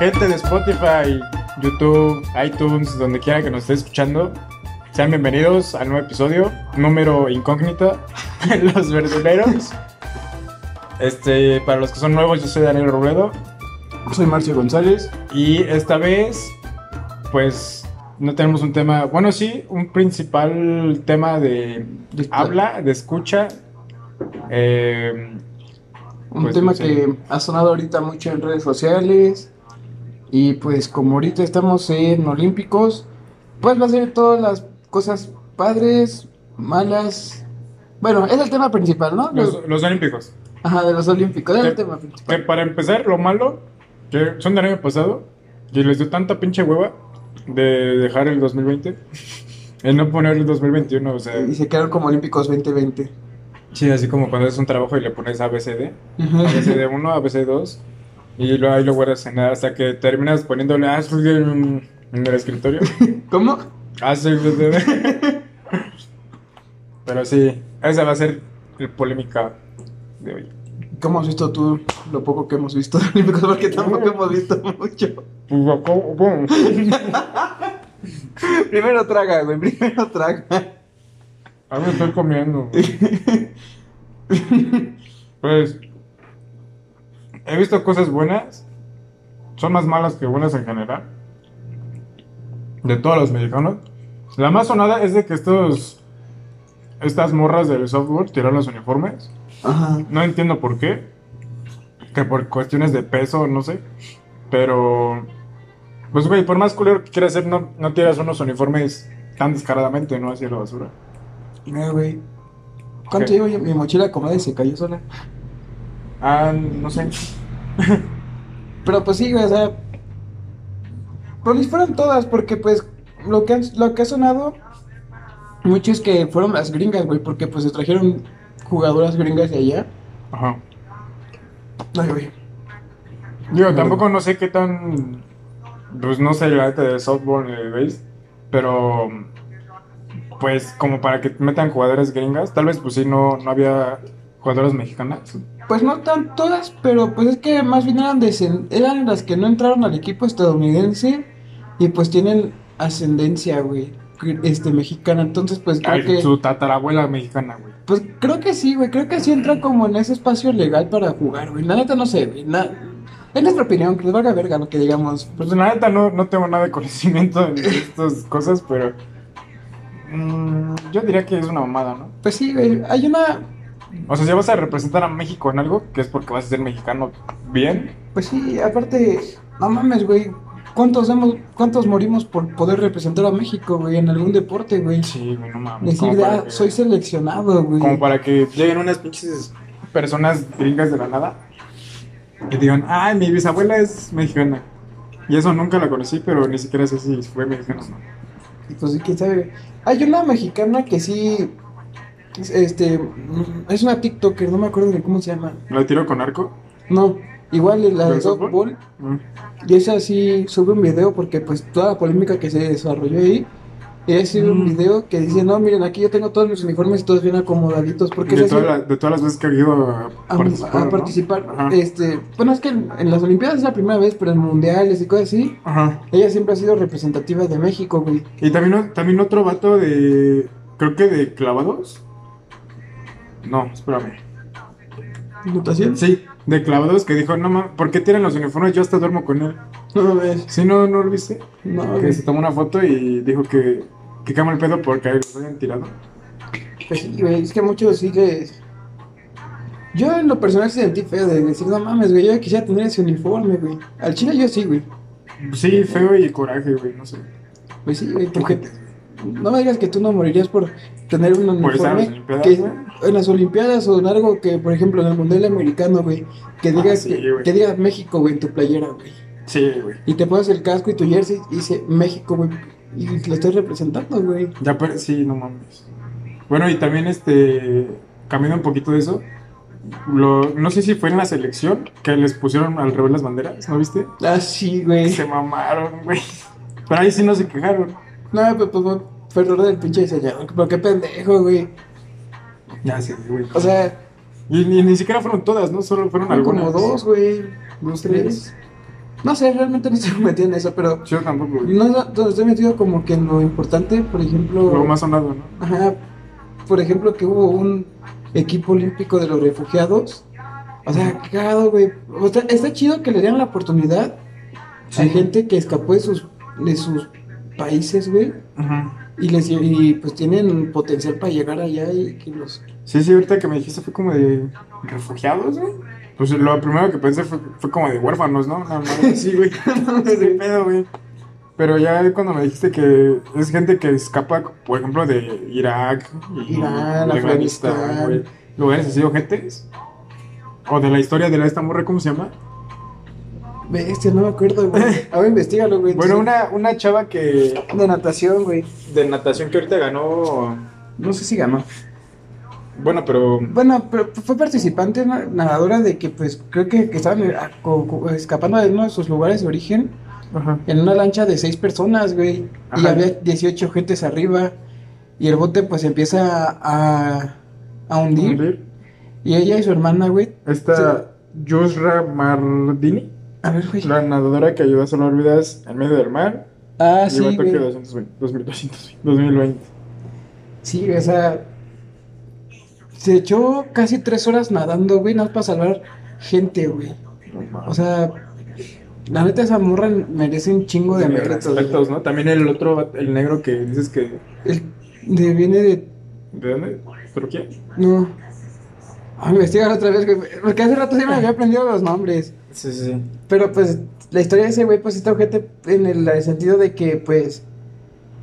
Gente de Spotify, YouTube, iTunes, donde quiera que nos esté escuchando, sean bienvenidos al nuevo episodio, número incógnita, Los Verduleros. Este, para los que son nuevos, yo soy Daniel Robledo Soy Marcio González. y esta vez, pues, no tenemos un tema, bueno, sí, un principal tema de De- habla, de escucha. eh, Un Pues, tema que ha sonado ahorita mucho en redes sociales. Y pues como ahorita estamos en Olímpicos, pues va a ser todas las cosas padres, malas. Bueno, es el tema principal, ¿no? los, los Olímpicos. Ajá, de los Olímpicos, es el Que- tema Que principal. para empezar, lo malo, que son del año pasado, y les dio tanta pinche hueva de dejar el 2020, el no poner el 2021, o sea, Y se quedaron como Olímpicos 2020. sí, así como cuando haces un trabajo y le pones ABCD, ABCD1, ABCD2, y luego ahí lo guardas en hasta que terminas poniéndole ABCD en, en el escritorio. ¿Cómo? ABCD. Pero sí, esa va a ser la polémica de hoy. ¿Cómo has visto tú lo poco que hemos visto? Porque tampoco hemos visto mucho. Pues. Primero traga, güey, primero traga. A mí me estoy comiendo. Pues he visto cosas buenas. Son más malas que buenas en general. De todos los mexicanos. La más sonada es de que estos. Estas morras del software tiraron los uniformes. Ajá. No entiendo por qué. Que por cuestiones de peso, no sé. Pero. Pues, güey, por más culero que quieras hacer, no, no tiras unos uniformes tan descaradamente, ¿no? Hacia la basura. Mira, güey. ¿Cuánto llevo yo? Mi mochila como y se cayó sola. Ah, no sé. Pero pues sí, güey, o sea. Proliferan todas, porque pues lo que, han- lo que ha sonado mucho es que fueron las gringas, güey, porque pues se trajeron jugadoras gringas de allá. Ajá. Ay, güey. Digo, tampoco no sé qué tan. Pues no sé la neta de softball de base. Pero. Pues como para que metan jugadoras gringas. Tal vez pues sí no, no había jugadoras mexicanas. Pues no tan todas, pero pues es que más bien eran, eran las que no entraron al equipo estadounidense y pues tienen ascendencia, güey, este, mexicana. Entonces, pues creo Ay, que... su tatarabuela mexicana, güey. Pues creo que sí, güey. Creo que sí entra como en ese espacio legal para jugar, güey. La neta no sé, güey. Na- Es nuestra opinión, que les valga verga lo que digamos. Pues la neta no, no tengo nada de conocimiento de estas cosas, pero. mm, yo diría que es una mamada, ¿no? Pues sí, güey. Hay una. O sea, si vas a representar a México en algo, que es porque vas a ser mexicano bien. Pues sí, aparte. No mames, güey. ¿Cuántos, hemos, ¿Cuántos morimos por poder representar a México, güey, en algún deporte, güey? Sí, güey, no mames. Decir, de, ah, que- soy seleccionado, güey. Como para que lleguen unas pinches personas gringas de la nada y digan, ay, mi bisabuela es mexicana. Y eso nunca la conocí, pero ni siquiera sé si fue mexicana o no. Pues sí, quién sabe. Hay una mexicana que sí. Es- Este. Es una TikToker, no me acuerdo de cómo se llama. ¿La tiro con arco? No, igual la de ¿Del softball? Mm. Y esa sí sube un video porque pues toda la polémica que se desarrolló ahí. Ella sube un Mm. video que dice, no, miren, aquí yo tengo todos mis uniformes y todos bien acomodaditos. Porque De, toda la- de todas las veces que he ido a a, participar. Este, bueno, es que en, en las Olimpiadas es la primera vez, pero en mundiales y cosas así, Ajá. ella siempre ha sido representativa de México, güey. Y también, también otro vato de. Creo que de clavados. No, espérame. ¿Notación? Sí, de clavados que dijo, no mames, ¿por qué tiran los uniformes? Yo hasta duermo con él. No lo ves. Sí, no, no lo viste. No, que se tomó una foto y dijo que, que cama el pedo porque los habían tirado. Pues sí, güey, es que muchos sí les... Yo en lo personal sentí feo de decir, no mames, güey, yo quisiera tener ese uniforme, güey. Al chile yo sí, güey. Sí, feo y coraje, güey, no sé. Pues sí, güey, porque no me digas que tú no morirías por tener un uniforme Olimpiadas, que en las Olimpiadas o en algo que, por ejemplo, en el Mundial Americano, güey, que diga Ah, sí, que, que diga México, güey, en tu playera, güey. Sí, güey. Y te pones el casco y tu jersey y dice México, güey, y lo estás representando, güey. Ya, pero sí, no mames. Bueno, y también este, cambiando un poquito de eso, lo, no sé si fue en la selección que les pusieron al revés las banderas, ¿no viste? Ah, sí, güey. Se mamaron, güey. Pero ahí sí no se quejaron. No, pues, pues, fue error del pinche diseñador, pero qué pendejo, güey. Ya sí, güey. O sea, Y, ni- ni siquiera fueron todas, ¿no? Solo fueron algunas. como dos, güey. Dos, tres. No sé, realmente no estoy metido en eso, pero Yo tampoco, güey. no, no, estoy metido como que en lo importante, por ejemplo. Lo más sonado, ¿no? Ajá, por ejemplo, que hubo un equipo olímpico de los refugiados. O sea, cagado, güey. O sea, está chido que le den la oportunidad a Sí. gente que escapó de sus, de sus países, güey. Ajá. Y, les, y pues tienen potencial para llegar allá y que los... Sí, sí, ahorita que me dijiste fue como de refugiados, güey. Pues lo primero que pensé fue, fue como de huérfanos, ¿no? Nada más. Sí, güey. de pedo, güey. Pero ya cuando me dijiste que es gente que escapa, por ejemplo, de Irak, y Irán, Afganistán. güey. Lugares así, ojetes. O de la historia de la esta morra, ¿cómo se llama? Bestia, no me acuerdo, güey. Ahora investigalo, güey. Bueno, una, una chava que. De natación, güey. de natación que ahorita ganó. No sé si ganó. Bueno, pero. Bueno, pero fue participante na- nadadora de que, pues, creo que, que estaban ah, escapando de uno de sus lugares de origen Ajá. en una lancha de seis personas, güey. Y había 18 gentes arriba. Y el bote, pues, empieza a, a hundir. Y ella y su hermana, güey. Esta Yusra Mardini, A ver, güey. la nadadora que ayudó a salvar vidas en medio del mar. Ah, Llegó sí, a Tokio güey. 220, 2220, 2020. Sí, o sea. Se echó casi tres horas nadando, güey, nada más para salvar gente, güey. O sea, la neta esa morra merece un chingo de. También el otro, el negro que dices que. El- de, viene de. ¿De dónde? ¿Turquía? No. Voy a investigar otra vez, güey. Porque hace rato sí me había aprendido los nombres. Sí, sí, sí. Pero pues la historia de ese güey, pues está ojete en el sentido de que, pues.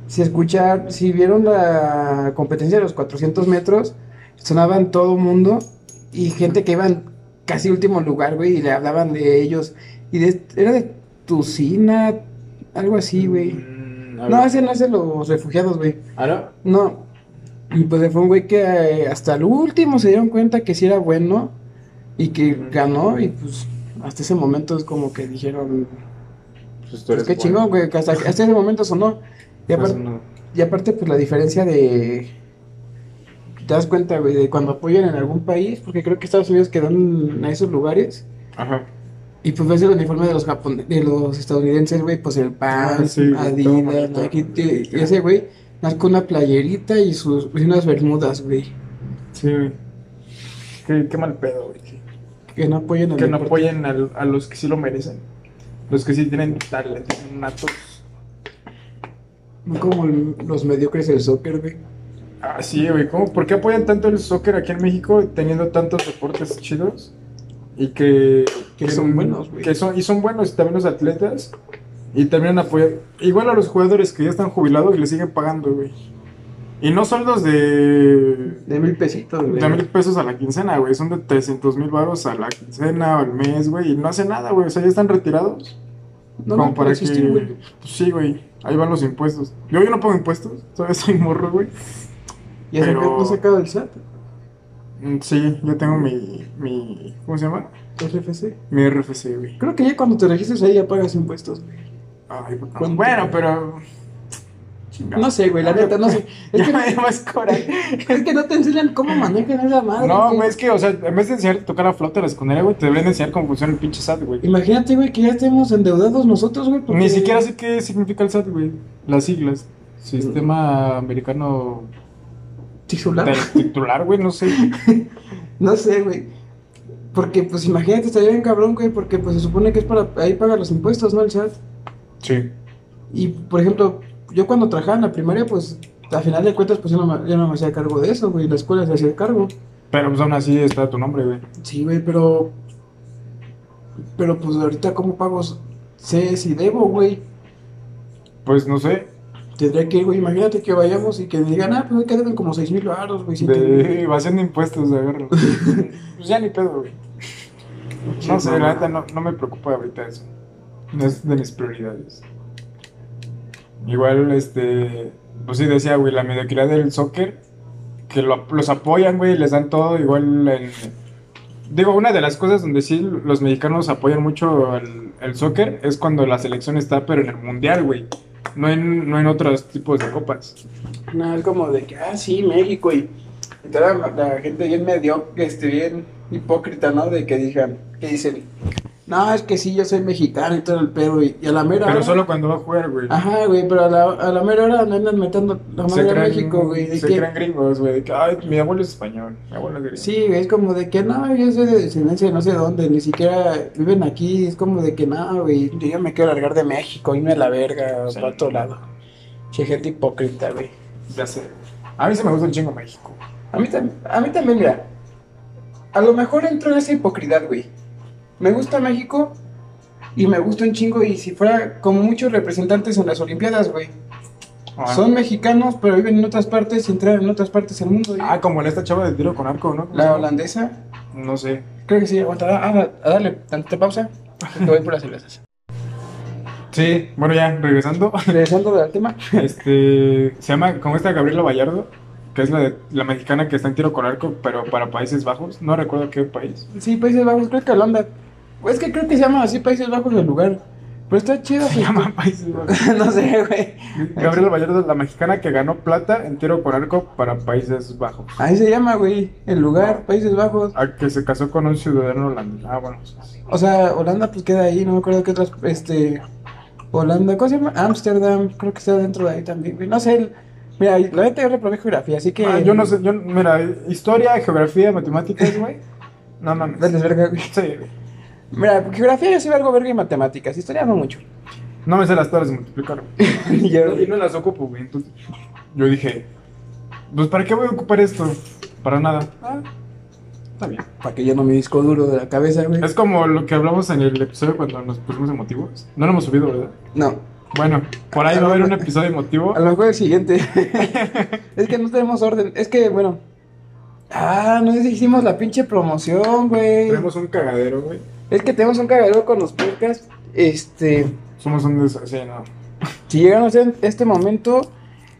Si escuchar, si vieron la competencia de los 400 metros, sonaban todo mundo y gente que iba en casi último lugar, güey, y le hablaban de ellos. Y de, era de Tucina, algo así, güey. Mm, No, ese no es de los refugiados, güey. ¿Ah, no? No. Y pues fue un güey que eh, hasta el último se dieron cuenta que sí era bueno y que ganó y pues hasta ese momento es como que dijeron, Pues tú pues eres qué bueno. chingón, güey, que hasta, hasta ese momento sonó. Y Pues aparte, no. y aparte pues la diferencia de... Te das cuenta, güey, de cuando apoyan en algún país, porque creo que Estados Unidos quedó en esos lugares. Ajá. Y pues ves el uniforme de los japon de los estadounidenses, güey, pues el Ah, pan, sí, todo Adidas. Nike, y ese güey, más con una playerita y sus y unas bermudas, güey. Sí, güey. Qué, qué mal pedo, güey. Que, no apoyen al que no apoyen al- a los que sí lo merecen. Los que sí tienen talento, natos. No como el- los mediocres del soccer, güey. Ah, sí, güey. ¿Cómo? ¿Por qué apoyan tanto el soccer aquí en México teniendo tantos deportes chidos? Y que... Que son buenos, güey. Que son, y son buenos también los atletas. Y también apoyan... Igual a los jugadores que ya están jubilados y les siguen pagando, güey. Y no sueldos de... De mil pesitos, güey. De mil pesos a la quincena, güey. Son de 300 mil baros a la quincena o al mes, güey. Y no hacen nada, güey. O sea, ya están retirados. No, Como no, para existir, que... güey. Pues sí, güey. Ahí van los impuestos. Yo, yo no pago impuestos. Todavía soy morro, güey. Ya pero- no sacado el SAT, Mm, Sí, yo tengo mi, mi... ¿Cómo se llama? RFC. Mi RFC, güey. Creo que ya cuando te registres ahí ya pagas impuestos, güey. Ay. Bueno, pero... No sé, güey, la neta, no sé. Es que, me más es que no te enseñan cómo manejan esa madre. No, güey, es que, o sea, en vez de enseñarte a tocar la flauta de la secundaria, güey, te deberían enseñar cómo funciona el pinche SAT, güey. Imagínate, güey, que ya estemos endeudados nosotros, güey. porque- Ni siquiera sé qué significa el SAT, güey. Las siglas. Sistema Americano Titular. Titular, güey, no sé. No sé, güey. Porque, pues, imagínate, estaría bien cabrón, güey, porque, pues, se supone que es para... Ahí paga los impuestos, ¿no? El SAT. Sí. Y, por ejemplo, yo cuando trabajaba en la primaria, pues, a final de cuentas, pues, yo no me, yo no me hacía cargo de eso, güey. La escuela se hacía cargo. Pero pues aún así está tu nombre, güey. Sí, güey, pero... Pero, pues, ahorita, ¿cómo pago? Sé si debo, güey. Pues no sé. Tendría que, güey, imagínate que vayamos y que digan, ah, pues, que deben como seis mil baros, güey. siete mil". De evasión de impuestos, de agarro. pues ya ni pedo, güey. No sé, la neta no, no me preocupa ahorita eso. No es de mis prioridades. Igual, este. Pues sí, decía, güey, la mediocridad del soccer. Que lo- los apoyan, güey, les dan todo. Igual en. Digo, una de las cosas donde sí los mexicanos apoyan mucho el, el soccer es cuando la selección está, pero en el mundial, güey. No en, no en otros tipos de copas. No, es como de que, ah, sí, México, y, y toda la, gente bien medio, este, bien hipócrita, ¿no? De que digan, que dicen, No, es que sí, yo soy mexicano y todo el pedo. Y a la mera Pero hora- solo cuando va a jugar, güey. Ajá, güey, pero a la, a la mera hora le andan metiendo la madre a México, güey. de Se que- creen gringos, güey. de que, Ay, mi abuelo es español. Mi abuelo es gringo. Sí, güey, es como de que no, yo soy de descendencia de no sé dónde, ni siquiera viven aquí. Es como de que no, güey, yo me quiero largar de México, irme a la verga, Sí. para otro lado. Che, gente hipócrita, güey. Ya sé. A mí se me gusta un chingo México. A mí, a mí también, mira. A lo mejor entro en esa hipocridad, güey. Me gusta México y me gusta un chingo. Y si fuera como muchos representantes en las Olimpiadas, güey. Ah. Son mexicanos, pero viven en otras partes y entran en otras partes del mundo. Ah, como en esta chava de tiro con arco, ¿no? ¿Cómo La holandesa, No sé. creo que sí, aguanta. Ah, a darle tanta pausa. Te voy por las cervezas. Sí, bueno, ya, regresando. Regresando al tema. Este. Se llama, como esta Gabriela Vallardo, que es la, de, la mexicana que está en tiro con arco, pero para Países Bajos. No recuerdo qué país. Sí, Países Bajos, creo que Holanda. Es que creo que se llama así Países Bajos el lugar. Pero está chido. Se llama Países Bajos. no sé, güey. Gabriela Vallardo, la mexicana que ganó plata en tiro con arco para Países Bajos. Ahí se llama, güey. El lugar, Países Bajos. A que se casó con un ciudadano holandés. Ah, bueno. O sea, Holanda pues queda ahí, no me acuerdo qué otras, este, Holanda, ¿cómo se llama? Ámsterdam, creo que está dentro de ahí también, güey. No sé, el- mira, la neta yo reprobé geografía, así que... Ah, yo no sé, yo, mira, historia, geografía, matemáticas, güey. No mames. Dale, verga, güey. Sí, güey. Mira, geografía yo sí algo verga y matemáticas, historia no mucho. No me sé las tablas de multiplicar. Y yo- Y no las ocupo, güey. Entonces, yo dije, pues ¿para qué voy a ocupar esto? Para nada. Ah, está bien. Para que yo no me disco duro de la cabeza, güey. Es como lo que hablamos en el episodio cuando nos pusimos emotivos. No lo hemos subido, ¿verdad? No, Bueno, por ahí va a haber un episodio emotivo. a lo mejor el siguiente. es que no tenemos orden, es que, bueno... Ah, no sé si hicimos la pinche promoción, güey. Tenemos un cagadero, güey. Es que tenemos un cagadero con los podcasts. Este... Somos un des... Sí, no. Si llegaron a este momento,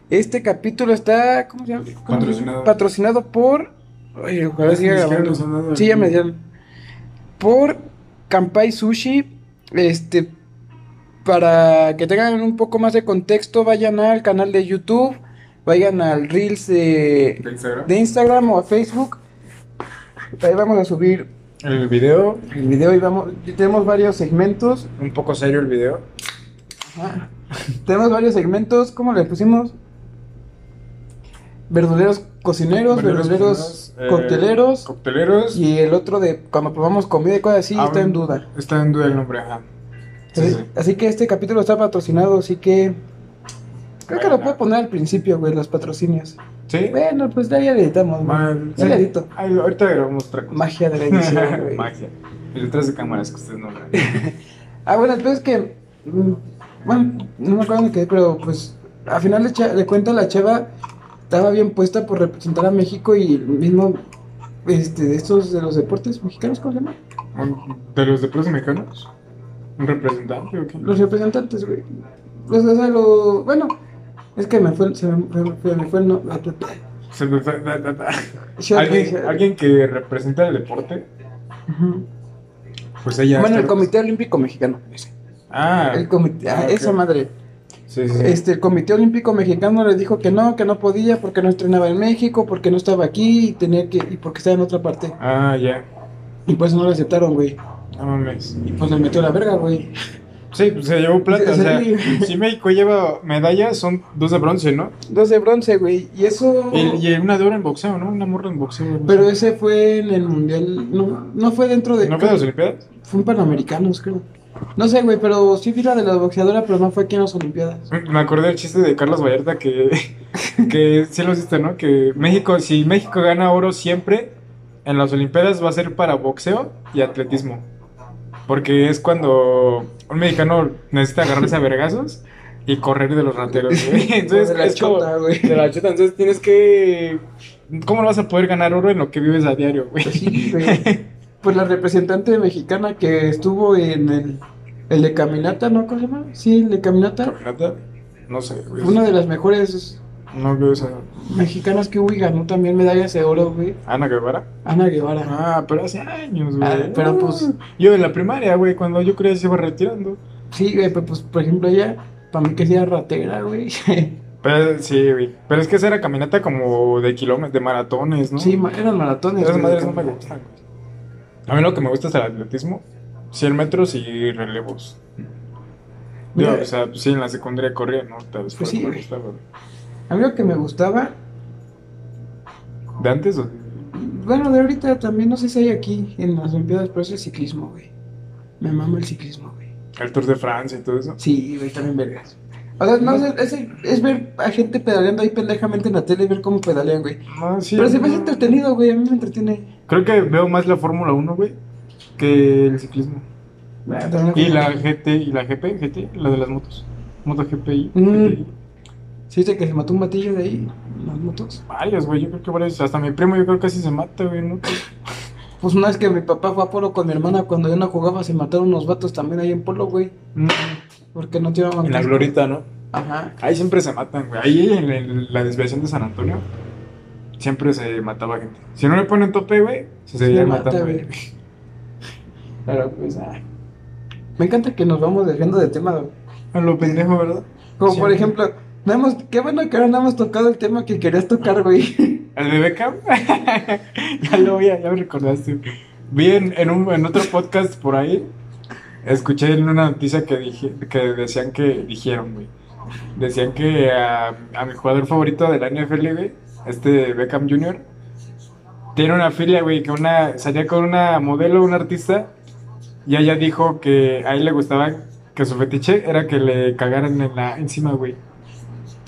este capítulo está ¿cómo se llama? Patrocinado. Patrocinado por. Oye, ojalá siga grabando. Sí, ya me dieron. Por Kampai Sushi. Este. Para que tengan un poco más de contexto, vayan al canal de YouTube. Vayan al Reels de, ¿De Instagram? de Instagram o a Facebook. Ahí vamos a subir El video. el video y Tenemos varios segmentos. Un poco serio el video. Ajá. Tenemos varios segmentos, ¿cómo le pusimos? Verduleros cocineros, verduleros, eh, cocteleros. Cocteleros. Y el otro de cuando probamos comida y cosas así Ah, está en duda. Está en duda el nombre, ajá. Sí, Así, sí. así que este capítulo está patrocinado, así que. Creo que lo puedo poner al principio, güey, los patrocinios. ¿Sí? Bueno, pues ya ya le editamos, güey. Ya le edito. Ay, ahorita grabamos otra cosa. Magia de la edición, güey. Magia. El detrás de cámaras que ustedes no ven. Ah, bueno, el peor es que. mm, Bueno, no me acuerdo de qué, pero pues. Al final de, cha- de cuenta, la chava estaba bien puesta por representar a México y el mismo. Este, de estos de los deportes mexicanos, ¿cómo se llama? Un- ¿De los deportes mexicanos? ¿Un representante o qué? Los representantes, güey. Los, o sea, lo. Bueno, es que me fue, se me, me- me- me fue el no. Se me fue- da- da- ¿Alguien, alguien que representa el deporte, pues ella. Bueno, el Comité Olímpico Mexicano. ese. Ah, El comité, ah, ah, esa madre. Sí, sí. sí. Este, el Comité Olímpico Mexicano le dijo que no, que no podía porque no entrenaba en México, porque no estaba aquí y tenía que y porque estaba en otra parte. Ah, ya. Y pues no lo aceptaron, güey. No mames. Y pues le metió la verga, güey. Sí, pues se llevó plata. O Sí. sea, si México lleva medallas, son dos de bronce, ¿no? Dos de bronce, güey. Y eso. Y, y una de oro en boxeo, ¿no? Una morra en boxeo. Pero ese fue en el mundial. No, no fue dentro de. ¿No fue de las Olimpiadas? Fue en Panamericanos, creo. No sé, güey, pero sí vi la de la boxeadora, pero no fue aquí en las Olimpiadas. Me acordé del chiste de Carlos Vallarta que, que sí lo hiciste, ¿no? Que México, si México gana oro siempre en las Olimpiadas va a ser para boxeo y atletismo. Porque es cuando un mexicano necesita agarrarse a vergazos y correr de los rateros, güey. Entonces de la es como- chota, güey. de la chota, entonces tienes que... ¿Cómo no vas a poder ganar oro en lo que vives a diario, güey? Pues sí, güey. Pues la representante mexicana que estuvo en el, el de Caminata, ¿no? ¿Cómo se llama? Sí, el de Caminata. ¿Caminata? No sé, güey. Una de las mejores No veo esa... mexicanas que hubo y ganó también medallas de oro, güey. Ana Guevara. Ana Guevara. Ah, pero hace años, güey. Ah, pero pues- Yo en la primaria, güey, cuando yo creía que se iba retirando. Sí, güey, pero pues, por ejemplo, ella, para mí que sea ratera, güey. Pero, sí, güey. Pero es que esa era caminata como de kilómetros, de maratones, ¿no? Sí, ma- eran maratones. Esas güey, madres no me gustan, güey. A mí lo que me gusta es el atletismo. 100 metros y relevos. Mira. o sea, pues sí, en la secundaria corría, ¿no? Tal vez Pues sí, me güey. gustaba. A mí lo que me gustaba, ¿De antes o? bueno, de ahorita también, no sé si hay aquí en las Olimpiadas, pero es el ciclismo, güey. Me mama el ciclismo, güey. El Tour de Francia y todo eso. Sí, güey, también vergas. O sea, no, es, es, es ver a gente pedaleando ahí pendejamente en la tele y ver cómo pedalean, güey. No, sí. Pero se me hace entretenido, güey, a mí me entretiene. Creo que veo más la Fórmula 1, güey, que el ciclismo. Ah, Y la GT, y la GP, GT, la de las motos. Moto GPI. Mm. Sí, que se mató un batillo de ahí, las motos. Varios, güey, yo creo que varios. Hasta mi primo, yo creo que casi se mata, güey, ¿no? Pues una vez que mi papá fue a polo con mi hermana, cuando yo no jugaba, se mataron unos vatos también ahí en polo, güey. Mm. Porque no tiraban En la glorita, ¿no? Ajá. Ahí siempre se matan, güey. Ahí en, el- la desviación de San Antonio, siempre se mataba gente. Si no le ponen tope, güey, se Se seguía mata, matando. güey. Pero pues, ah. Me encanta que nos vamos desviando de tema, güey. A lo pendejo, ¿verdad? Como por ejemplo, qué bueno que ahora no hemos tocado el tema que querías tocar, güey. ¿El de Beckham? ya lo vi, ya me recordaste. Vi en, en un, en otro podcast por ahí, escuché en una noticia que, dije, que decían que dijeron, güey. Decían que a, a mi jugador favorito de la NFL, güey, este Beckham Jr., tiene una filia, güey, que una, salía con una modelo, un artista, y ella dijo que a él le gustaba que su fetiche era que le cagaran en la, encima, güey.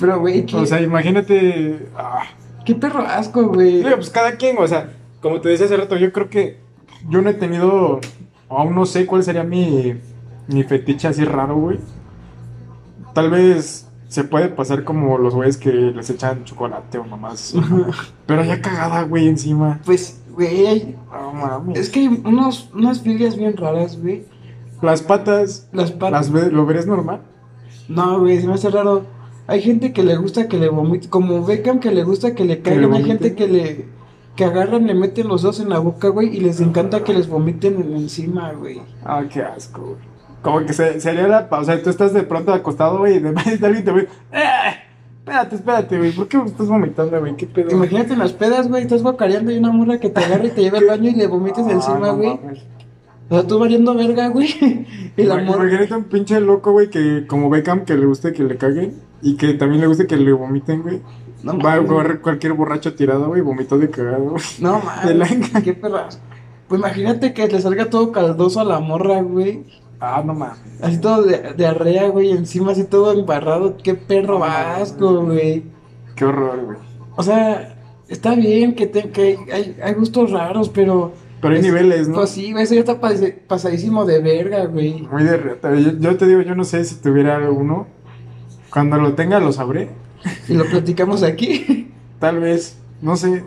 Pero, güey, O sea, imagínate... ah, qué perro asco, güey. Pues cada quien, o sea, como te decía hace rato, yo creo que yo no he tenido, aún no sé cuál sería mi, mi fetiche así raro, güey. Tal vez se puede pasar como los güeyes que les echan chocolate o mamás. Pero ya cagada, güey, encima. Pues, güey, No mames. es que hay unos, unas filias bien raras, güey. Las patas, Las patas. las ¿lo verías normal? No, güey, se me hace raro. Hay gente que le gusta que le vomite, como Beckham que le gusta que le caigan, hay gente que le que agarran, le meten los dos en la boca, güey, y les encanta que les vomiten en- encima, güey. Ah, qué asco, güey. Como que se, sería la... pa- O sea, tú estás de pronto acostado, güey, y de repente alguien te ve... ¡Eh! Espérate, espérate, güey. ¿Por qué me estás vomitando, güey? ¿Qué pedo? Imagínate en las pedas, güey, estás guacareando y una morra que te agarra y te lleva al baño y le vomites Ah, encima, no güey. mames. O sea, tú variando verga, güey. Imag- morra. Imagínate un pinche loco, güey, que como Beckham, que le guste que le caguen y que también le guste que le vomiten, güey. No Va a correr cualquier borracho tirado, güey, vomitó de cagado, güey. No De la- mames, qué perras. Pues imagínate que le salga todo caldoso a la morra, güey. Ah, no mames. Así todo de diarrea, güey, encima así todo embarrado. Qué perro asco, güey. Qué horror, güey. O sea, está bien que, te- que hay, hay gustos raros, pero... Pero hay es- niveles, ¿no? Pues sí, güey, eso ya está pasadísimo de verga, güey. Muy de reta. Yo, yo te digo, yo no sé si tuviera uno. Cuando lo tenga, lo sabré. Y lo platicamos aquí. Tal vez. No sé.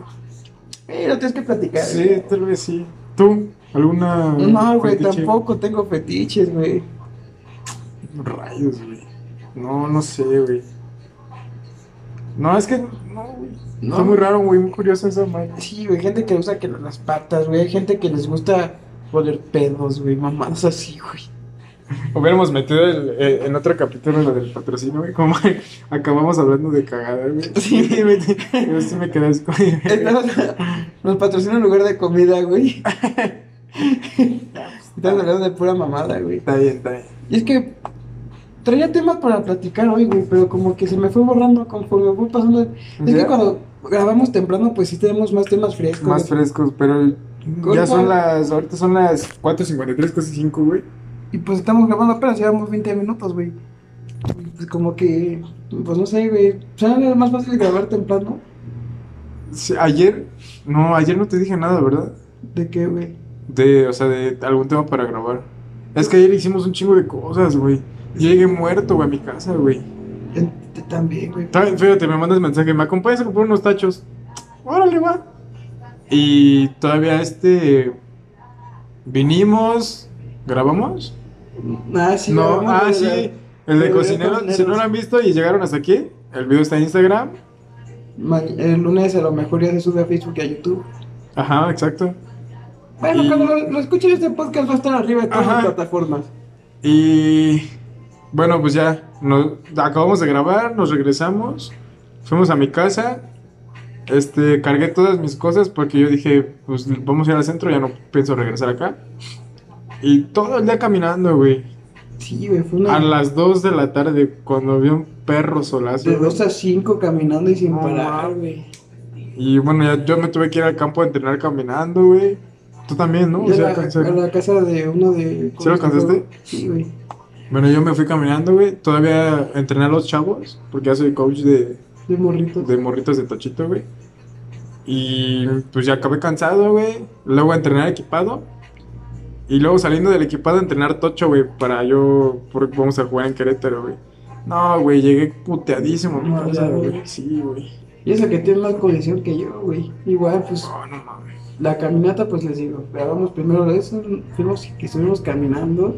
Eh, lo tienes que platicar. Sí, tal vez sí. ¿Tú? ¿Alguna. No, güey, fetiche? tampoco tengo fetiches, güey. Rayos, güey. No, no sé, güey. No, es que. No, güey. No. Está muy raro, güey. Muy curioso esa madre. Sí, güey, gente que usa que las patas, güey. Hay gente que les gusta oler pedos, güey. Mamadas así, güey. Hubiéramos metido el- eh, en otro capítulo lo del patrocinio, güey. Como acabamos hablando de cagada, güey. Sí. me, yo sí me quedé. Estamos, nos patrocina un lugar de comida, güey. Estamos hablando de pura mamada, güey. Está bien, está bien. Y es que traía temas para platicar hoy, güey, pero como que se me fue borrando conforme fue pasando. Es ¿Ya? que cuando grabamos temprano, pues sí tenemos más temas frescos. Más güey. frescos, pero ya ¿Cuál son las. Ahorita son las 4.53, casi 5, güey. Y pues estamos grabando apenas, llevamos 20 minutos, güey. Pues como que, pues no sé, güey. O sea, era más fácil grabar temprano. Sí, ayer. No, ayer no te dije nada, ¿verdad? ¿De qué, güey? De, o sea, de algún tema para grabar. Es que ayer hicimos un chingo de cosas, güey. Llegué muerto, güey, a mi casa, güey. En- También, güey. Fíjate, me mandas mensaje, me acompañas a comprar unos tachos. Órale, va. Y todavía este. Vinimos. ¿Grabamos? Ah, sí, no, grabamos ah, sí. la- El de cocinero. Si no lo han visto y llegaron hasta aquí, el video está en Instagram. Ma- El lunes a lo mejor ya se sube a Facebook y a YouTube. Ajá, exacto. Bueno, Y- cuando lo, lo escuchen este podcast va a estar arriba de todas Ajá. las plataformas. Y bueno, pues ya, nos, acabamos de grabar, nos regresamos, fuimos a mi casa, este, cargué todas mis cosas porque yo dije, pues vamos a ir al centro, ya no pienso regresar acá. Y todo el día caminando, güey. Sí, güey, fue una... A las 2 de la tarde, cuando vi un perro solazo. De güey. 2 a 5 caminando y sin No, parar, güey. Y bueno, ya yo me tuve que ir al campo a entrenar caminando, güey. Tú también, ¿no? O sea, la, a la casa de uno de... ¿Sí lo alcanzaste? Sí, güey. Bueno, yo me fui caminando, güey. Todavía entrené a los chavos, porque ya soy coach de, De morritos. de morritos de Tochito, güey. Y pues ya acabé cansado, güey. Luego entrenar equipado. Y luego saliendo del equipado a entrenar tocho, güey, para yo, porque vamos a jugar en Querétaro, güey. No, güey, llegué puteadísimo No, güey. Sí, güey. Y eso que tiene más condición que yo, güey. Igual, pues, No, no mames. la caminata, pues les digo, grabamos primero eso, fuimos, que estuvimos caminando.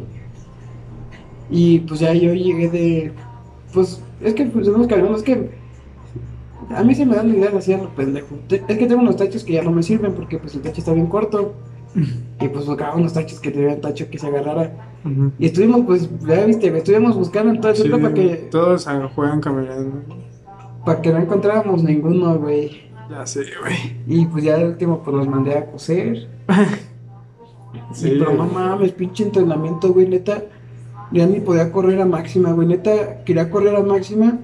Y pues ya yo llegué de. Pues, es que pues, estuvimos caminando, es que. A mí se me dan ideas así a lo pendejo. Te- Es que tengo unos tachos que ya no me sirven porque pues el tacho está bien corto. Y pues buscaba unos tachos que tuvieran tacho que se agarrara. Y estuvimos, pues, ya viste, estuvimos buscando en todo el Sí, para que, Todos ah, juegan caminando. para que no encontrábamos ninguno, güey. Ya sé, güey. Y pues ya el último, pues los mandé a coser. Sí. Sí, pero no mames, pinche entrenamiento, güey, neta. Ya ni podía correr a máxima, güey, neta. Quería correr a máxima.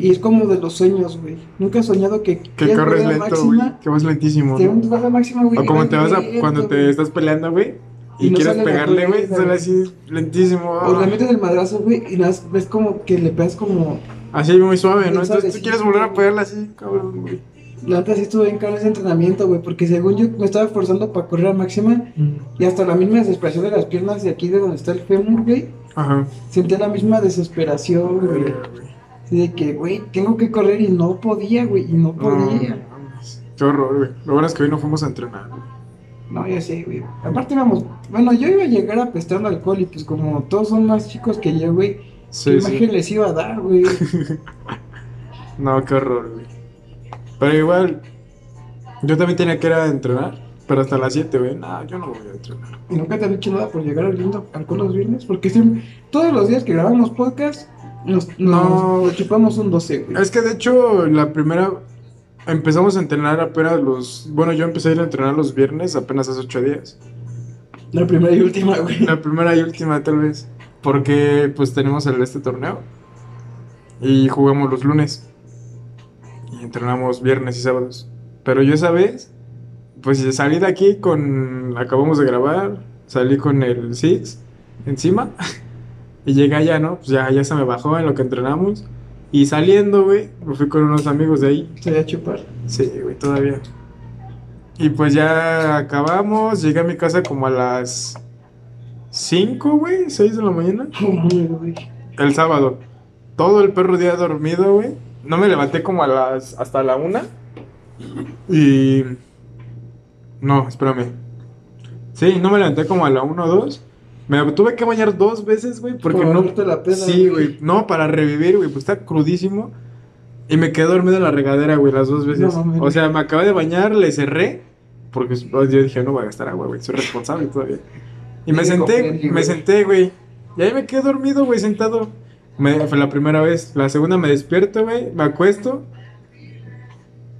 Y es como de los sueños, güey. Nunca he soñado que. Que corres lento, güey. Que vas lentísimo. Te ¿no? vas a máxima, güey. O como te vas a, lento, cuando te estás peleando, güey, y, Y no quieres la pegarle, güey, sale así lentísimo. O le ah. metes el madrazo, güey, y nada, ves como que le pegas como. Así muy suave, ¿no? Entonces tú quieres volver a pegarle así, cabrón, güey. La neta sí estuve bien caro ese entrenamiento, güey, porque según yo me estaba forzando para correr a máxima. Y hasta la misma desesperación de las piernas de aquí de donde está el fémur, güey. Ajá. Sentía la misma desesperación, güey. Así de que, güey, tengo que correr y no podía, güey, y no podía. Qué horror, güey. Lo bueno es que hoy no fuimos a entrenar, güey. No, ya sé, güey. Aparte íbamos, bueno, yo iba a llegar apestando alcohol y pues como todos son más chicos que yo, güey, ¿qué Sí, imagen sí. les iba a dar, güey? No, qué horror, güey. Pero igual, yo también tenía que ir a entrenar, pero hasta las 7, güey. No, yo no voy a entrenar. ¿Y nunca te han dicho nada por llegar al lindo los viernes? Porque siempre, todos los días que grabamos podcast, nos, nos, No. nos chupamos un 12, güey. Es que de hecho, la primera. Empezamos a entrenar apenas los. Bueno, yo empecé a ir a entrenar los viernes apenas hace 8 días. La primera y última, güey. La primera y última, tal vez. Porque, pues, tenemos el, este torneo. Y jugamos los lunes. Y entrenamos viernes y sábados. Pero yo esa vez, pues, salí de aquí con. Acabamos de grabar. Salí con el Six encima. Y llegué allá, ¿no? Pues ya, ya se me bajó en lo que entrenamos. Y saliendo, güey, me fui con unos amigos de ahí. Se a chupar. Sí, güey, todavía. Y pues ya acabamos, llegué a mi casa como a las 5, güey, 6 de la mañana. Güey. El sábado. Todo el perro día dormido, güey. No me levanté como a las. hasta la 1. Y. No, espérame. Sí, no me levanté como a la 1 o 2. Me tuve que bañar dos veces, güey, porque Por no. la peda, sí, güey. No, para revivir, güey, pues está crudísimo. Y me quedé dormido en la regadera, güey, las dos veces. No, o sea, me acabé de bañar, le cerré. Porque yo dije, no voy a gastar agua, güey, soy responsable todavía. Y me senté, me senté, güey. Y ahí me quedé dormido, güey, sentado. Me- fue la primera vez. La segunda me despierto, güey, me acuesto.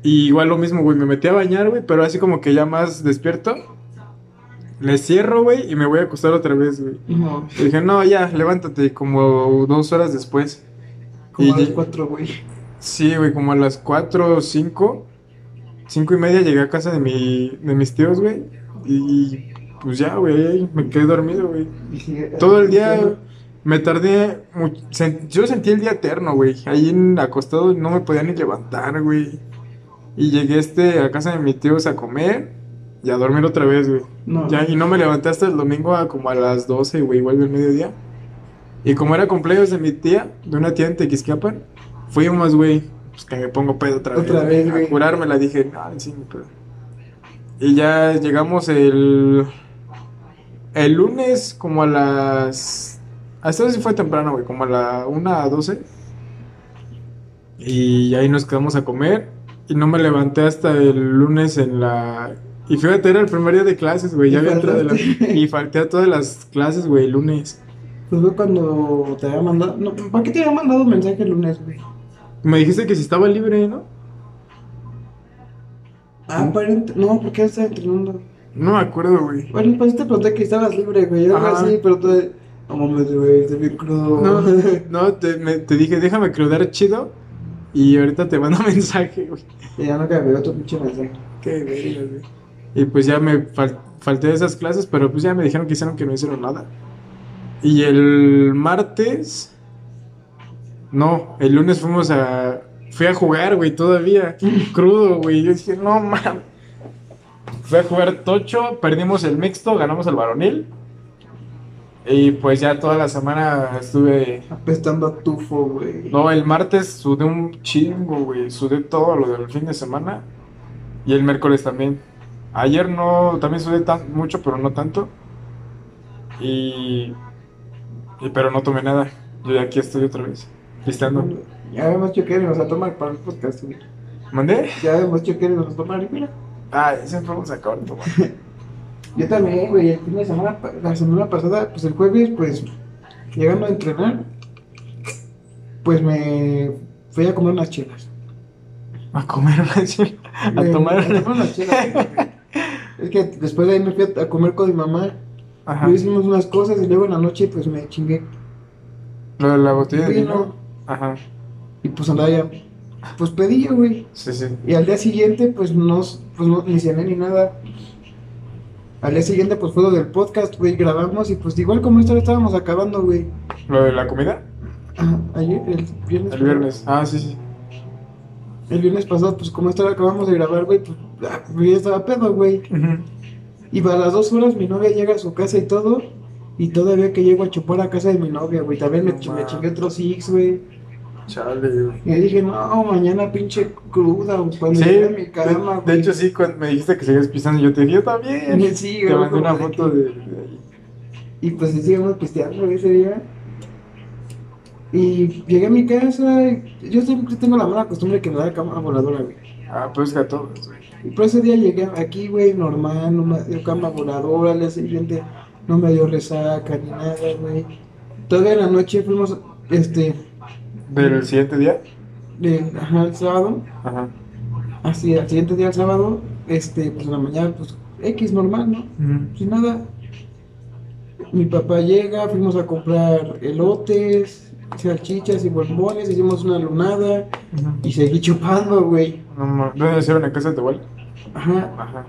Y igual lo mismo, güey, me metí a bañar, güey, pero así como que ya más despierto. Le cierro, güey, y me voy a acostar otra vez, güey. No, Y dije, no, ya, levántate, como dos horas después. como Y a las cuatro, güey. Sí, güey, como a las cuatro o cinco, cinco y media llegué a casa de, mi, de mis tíos, güey. Y pues ya, güey, me quedé dormido, güey. Sigue- Todo el día me tardé, yo sentí el día eterno, güey. Ahí en, acostado no me podía ni levantar, güey. Y llegué este, a casa de mis tíos a comer y a dormir otra vez, güey. No. Ya, y no me levanté hasta el domingo a como a las 12, güey, igual del mediodía. Y como era cumpleaños de mi tía, de una tía en Tequisquiapan, fuimos, güey. Pues que me pongo pedo otra vez. Otra vez, A güey. curarme la dije, ay, sí, mi pedo. Y ya llegamos el. El lunes, como a las. Hasta sí fue temprano, güey, como a la 1 a 12. Y ahí nos quedamos a comer. Y no me levanté hasta el lunes en la. Y fíjate, era el primer día de clases, güey. Ya había entrado de la... Y falté a todas las clases, güey, el lunes. Pues fue cuando te había mandado. No, ¿Para qué te había mandado mensaje el lunes, güey? Me dijiste que si estaba libre, ¿no? Ah, aparente. No, porque él estaba entrenando. No me acuerdo, güey. Bueno, pues te pregunté que estabas libre, güey. Ajá. así, pero tú. No mames, güey, estoy bien crudo. No, no te, me- te dije, déjame crudar chido. Y ahorita te mando mensaje, güey. Y ya nunca me veo otro pinche mensaje. Qué verga, güey. Y pues ya me fal- falté de esas clases, pero pues ya me dijeron que hicieron que no hicieron nada. Y el martes. No, el lunes fuimos a. Fui a jugar, güey, todavía. Crudo, güey. Yo dije, no mames. Fui a jugar tocho, perdimos el mixto, ganamos el varonil. Y pues ya toda la semana estuve. Apestando a tufo, güey. No, el martes sudé un chingo, güey. Sudé todo lo del fin de semana. Y el miércoles también. Ayer no, también sudé tan, mucho, pero no tanto. Y, y- Pero no tomé nada. Yo ya aquí estoy otra vez. Listando. Ya dicho que íbamos a tomar para el podcast, güey. ¿Mandé? Ya dicho que íbamos a tomar y mira. Ah, siempre vamos a acabar. Yo también, güey, el fin de semana, la semana pasada, pues el jueves, pues, llegando a entrenar, pues me fui a comer unas chelas. A comer una chela. A tomar. a tomar unas chelas. es que después de ahí me fui a, comer con mi mamá, Ajá. y hicimos unas cosas y luego en la noche, pues me chingué. Lo de la botella de Vino. Ajá. Y pues andaba ya, pues pedillo, güey. Sí, sí. Y al día siguiente, pues no, pues no, ni cené ni nada. Al día siguiente, pues fue lo del podcast, güey, grabamos y pues igual como esta vez estábamos acabando, güey. ¿Lo de la comida? Ajá, ayer, el viernes. El viernes. Ah, sí, sí. El viernes pasado, pues como esta vez acabamos de grabar, güey, pues ah, ya estaba pedo, güey. Ujú. Y a las dos horas mi novia llega a su casa y todo. Y todavía que llego a chupar a casa de mi novia, güey. También me, No ch- me chingué otros six, güey. Chale, güey. Y dije, no, mañana pinche cruda. Cuando Sí, llegue a mi de, cama, de güey. hecho sí, cuando me dijiste que seguías pisando, yo te dije, yo también. Sí, te mandé una de foto que- de, de ahí. Y pues sí, seguimos pisteando ese día. Y llegué a mi casa. y yo siempre tengo la mala costumbre que me da cama voladora, güey. Ah, pues que a todos, güey. Y por ese día llegué aquí, güey, normal, no me dio cama voladora, al día siguiente no me dio resaca ni nada, güey. Todavía en la noche fuimos, este, ¿Del siguiente día? de, ajá, el sábado, Ajá. así, al siguiente día, el sábado, este, pues en la mañana, pues, X normal, ¿no? Sin nada. Mi papá llega, fuimos a comprar elotes, salchichas y bombones, hicimos una lunada y seguí chupando, güey. No, ma- ¿Dónde hicieron en casa de tu abuela? Ajá. Ajá.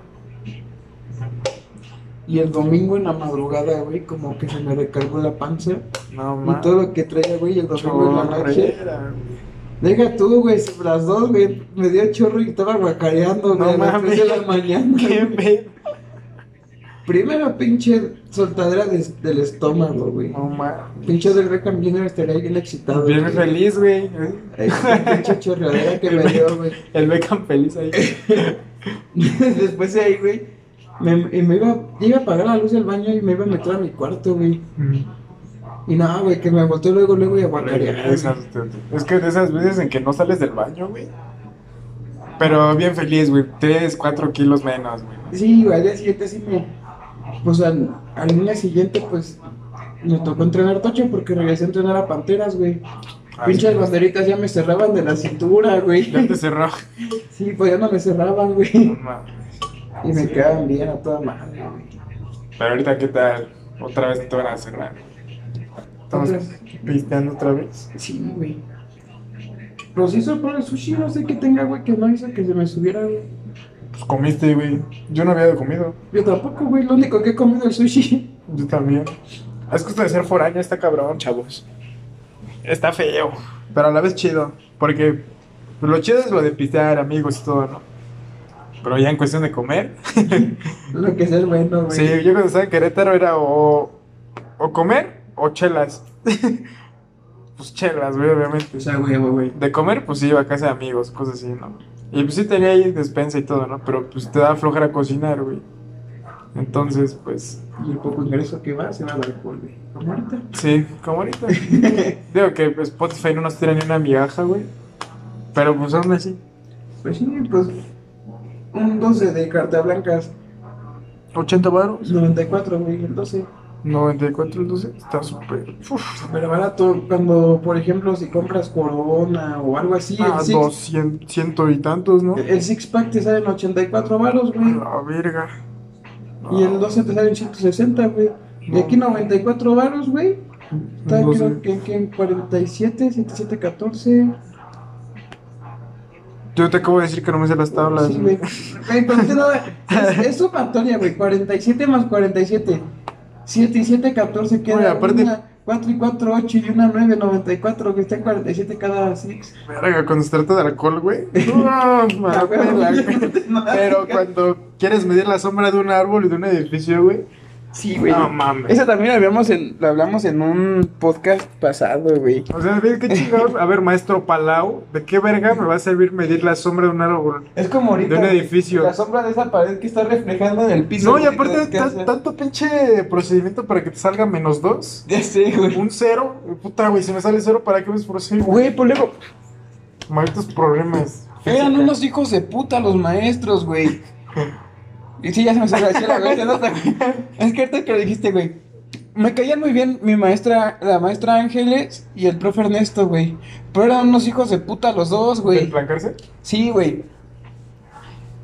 Y el domingo en la madrugada, güey, como que se me recargó la panza. No, Y todo lo que traía, güey, el domingo en la noche. Deja tú, güey, las dos, güey, me dio chorro y estaba guacareando, No güey, a las mames. tres de la mañana. ¿Qué güey. pedo? Primera pinche soltadera del estómago, güey. No, ma. Pinche del Beckham Jr. estaría bien excitado. Bien güey. feliz, güey. Pinche chorreadera que me dio, güey. El Beckham feliz ahí. Después de ahí, güey, me, y me iba, iba a apagar la luz del baño y me iba a meter a mi cuarto, güey. Y nada, güey, que me volteó luego, luego y a guacarear. güey. Esas- Es que de esas veces en que no sales del baño, güey. Pero bien feliz, güey. 3, 4 kilos menos, güey. Sí, güey, al día siguiente sí me. Pues al, al día siguiente, pues me tocó entrenar tocho porque regresé a entrenar a panteras, güey. Pinches sí. banderitas ya me cerraban de la cintura, güey. Ya te cerró. Sí, pues ya no me cerraban, No güey. mames. Y me quedaban bien a toda madre, güey. Pero ahorita, ¿qué tal? Otra vez te van a cerrar. Vez. pisteando otra vez. Sí, güey. Los hizo por el sushi, no sé qué tenga, güey, que no hizo que se me subiera, güey. Pues comiste, güey. Yo no había comido. Yo tampoco, güey, lo único que he comido es sushi. Yo también. Es que esto de ser foráneo está cabrón, chavos. Está feo. Pero a la vez chido. Porque lo chido es lo de pistear, amigos y todo, ¿no? Pero ya en cuestión de comer. Lo que es el bueno, güey. Sí, yo cuando estaba en Querétaro era o, o comer o chelas. pues chelas, güey, obviamente. O sea, güey, güey. De comer, pues sí, iba a casa de amigos, cosas así, ¿no? Y pues sí tenía ahí despensa y todo, ¿no? Pero pues te da flojera cocinar, güey. Entonces, pues, Y el poco ingreso que va se va al alcohol, güey. Como ahorita. sí, como ahorita. Digo que Spotify no nos tira ni una migaja, güey. Pero pues aún así. Pues sí, pues. Un 12 de carta blancas. 80 baros. 94, güey, el 12. 94 el 12. Está súper. Uf. Pero barato, cuando, por ejemplo, si compras Corona o algo así, Ah, el, six, 200, ciento y tantos, ¿no? el six pack te sale en 84 varos, güey. La verga. Y el 12 te sale en 160, güey. Y No. aquí 94 varos, güey. Está No creo que, que en 47, 77, 14. Yo te acabo de decir que no me sé las tablas. Sí, güey. Da- es, es sumatoria, güey. 47 más 47. 7 y 7, 14 queda. Güey, aparte- Una, 4 y 4, 8 y una 9, 94. Que está en 47 cada 6. Verga, cuando se trata de alcohol, güey. No, güey. Pero cuando quieres medir la sombra de un árbol y de un edificio, güey. Sí, güey. No mames. Eso también lo hablamos en, lo hablamos en un podcast pasado, güey. O sea, qué chingados. A ver, maestro Palau, ¿de qué verga me va a servir medir la sombra de un árbol? Es como ahorita. De un edificio. La sombra de esa pared que está reflejando en el piso. No, y aparte, tanto pinche procedimiento para que te salga menos dos. Ya sé, güey. Un cero. Puta, güey, si me sale cero, ¿para qué por cero? Güey, pues luego. Malditos problemas. Eran unos hijos de puta los maestros, güey. Y sí, ya se me salió la güey, ¿no? Es que ahorita que lo dijiste, güey. Me caían muy bien mi maestra, la maestra Ángeles y el profe Ernesto, güey. Pero eran unos hijos de puta los dos, ¿De güey. plancarse? Sí, güey.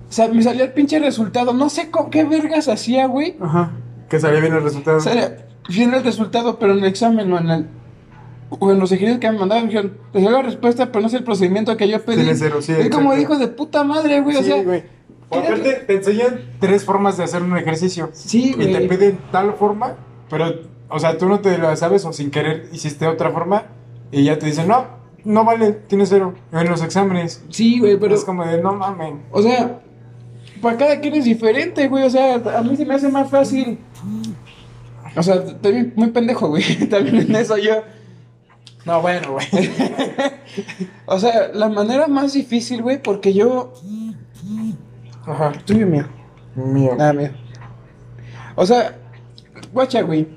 O sea, me salió el pinche resultado. No sé con qué vergas hacía, güey. Ajá. Que salía bien el resultado. Salía bien el resultado, pero en el examen o en el. O en los ejercicios que me mandaban, dijeron, te salió la respuesta, pero no es el procedimiento que yo pedí. Tiene cero, sí, Es como hijos de puta madre, güey. o Sí, sea, güey. O ¿qué era- aparte, te enseñan tres formas de hacer un ejercicio. Sí, Y te güey. piden tal forma, pero, o sea, tú no te la sabes o sin querer hiciste otra forma y ya te dicen, no, no vale, tienes cero en los exámenes. Sí, güey, pero. es como de, no mames. O sea, para cada quien es diferente, güey. O sea, a mí se me hace más fácil. O sea, también muy pendejo, güey. También en eso yo. No, bueno, güey. O sea, la manera más difícil, güey, porque yo. Ajá. Tuyo mío. Mío. Nada mío. O sea, guacha, güey.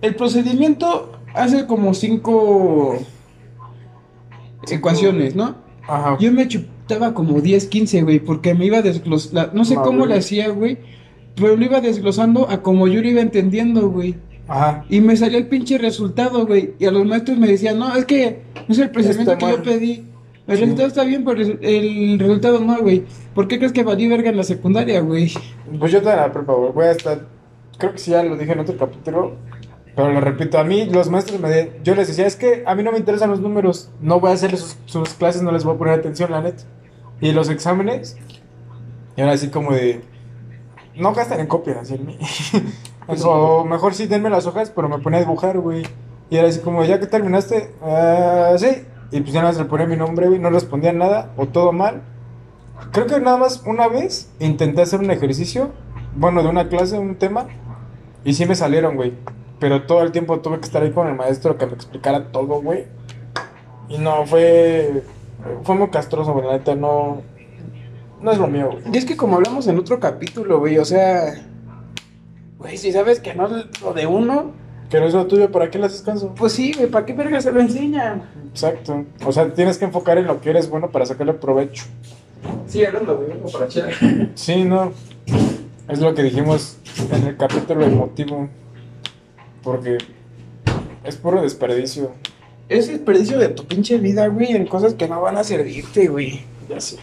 El procedimiento hace como cinco ecuaciones, ¿no? Ajá. Yo me chutaba como 10, 15, güey, porque me iba desglosando. No sé cómo le hacía, güey, pero lo iba desglosando a como yo lo iba entendiendo, güey. Ajá. Y me salía el pinche resultado, güey. Y a los maestros me decían, no, es que no es el procedimiento que yo pedí. El Sí. resultado está bien, pero el, resultado no, güey. ¿Por qué crees que valí verga en la secundaria, güey? Pues yo te la prepa, güey. Voy a estar. Creo que sí, ya lo dije en otro capítulo. Pero lo repito, a mí los maestros me de- yo les decía, es que a mí no me interesan los números, no voy a hacerles sus, sus clases, no les voy a poner atención, la neta. Y los exámenes, y era así como de, no gasten en copias, así en mí. o mejor sí, denme las hojas, pero me ponía a dibujar, güey. Y era así como, ya que terminaste, "Ah, sí. Y pues ya nada más le ponía mi nombre, güey, no respondía nada, o todo mal. Creo que nada más una vez intenté hacer un ejercicio, bueno, de una clase, un tema, y sí me salieron, güey. Pero todo el tiempo tuve que estar ahí con el maestro que me explicara todo, güey. Y no, fue. Fue muy castroso, güey. La neta, no. No es lo mío, güey. Y es que como hablamos en otro capítulo, güey, o sea... Güey, si sabes que no es lo de uno, Que no es lo tuyo, ¿para qué le haces caso? pues sí, güey, ¿para qué verga se lo enseñan? Exacto. O sea, tienes que enfocar en lo que eres bueno para sacarle provecho. Sí, hablando, güey, como para chela. Sí, no. Es lo que dijimos en el capítulo emotivo. Porque es puro desperdicio. Es desperdicio de tu pinche vida, güey, en cosas que no van a servirte, güey. Ya sé.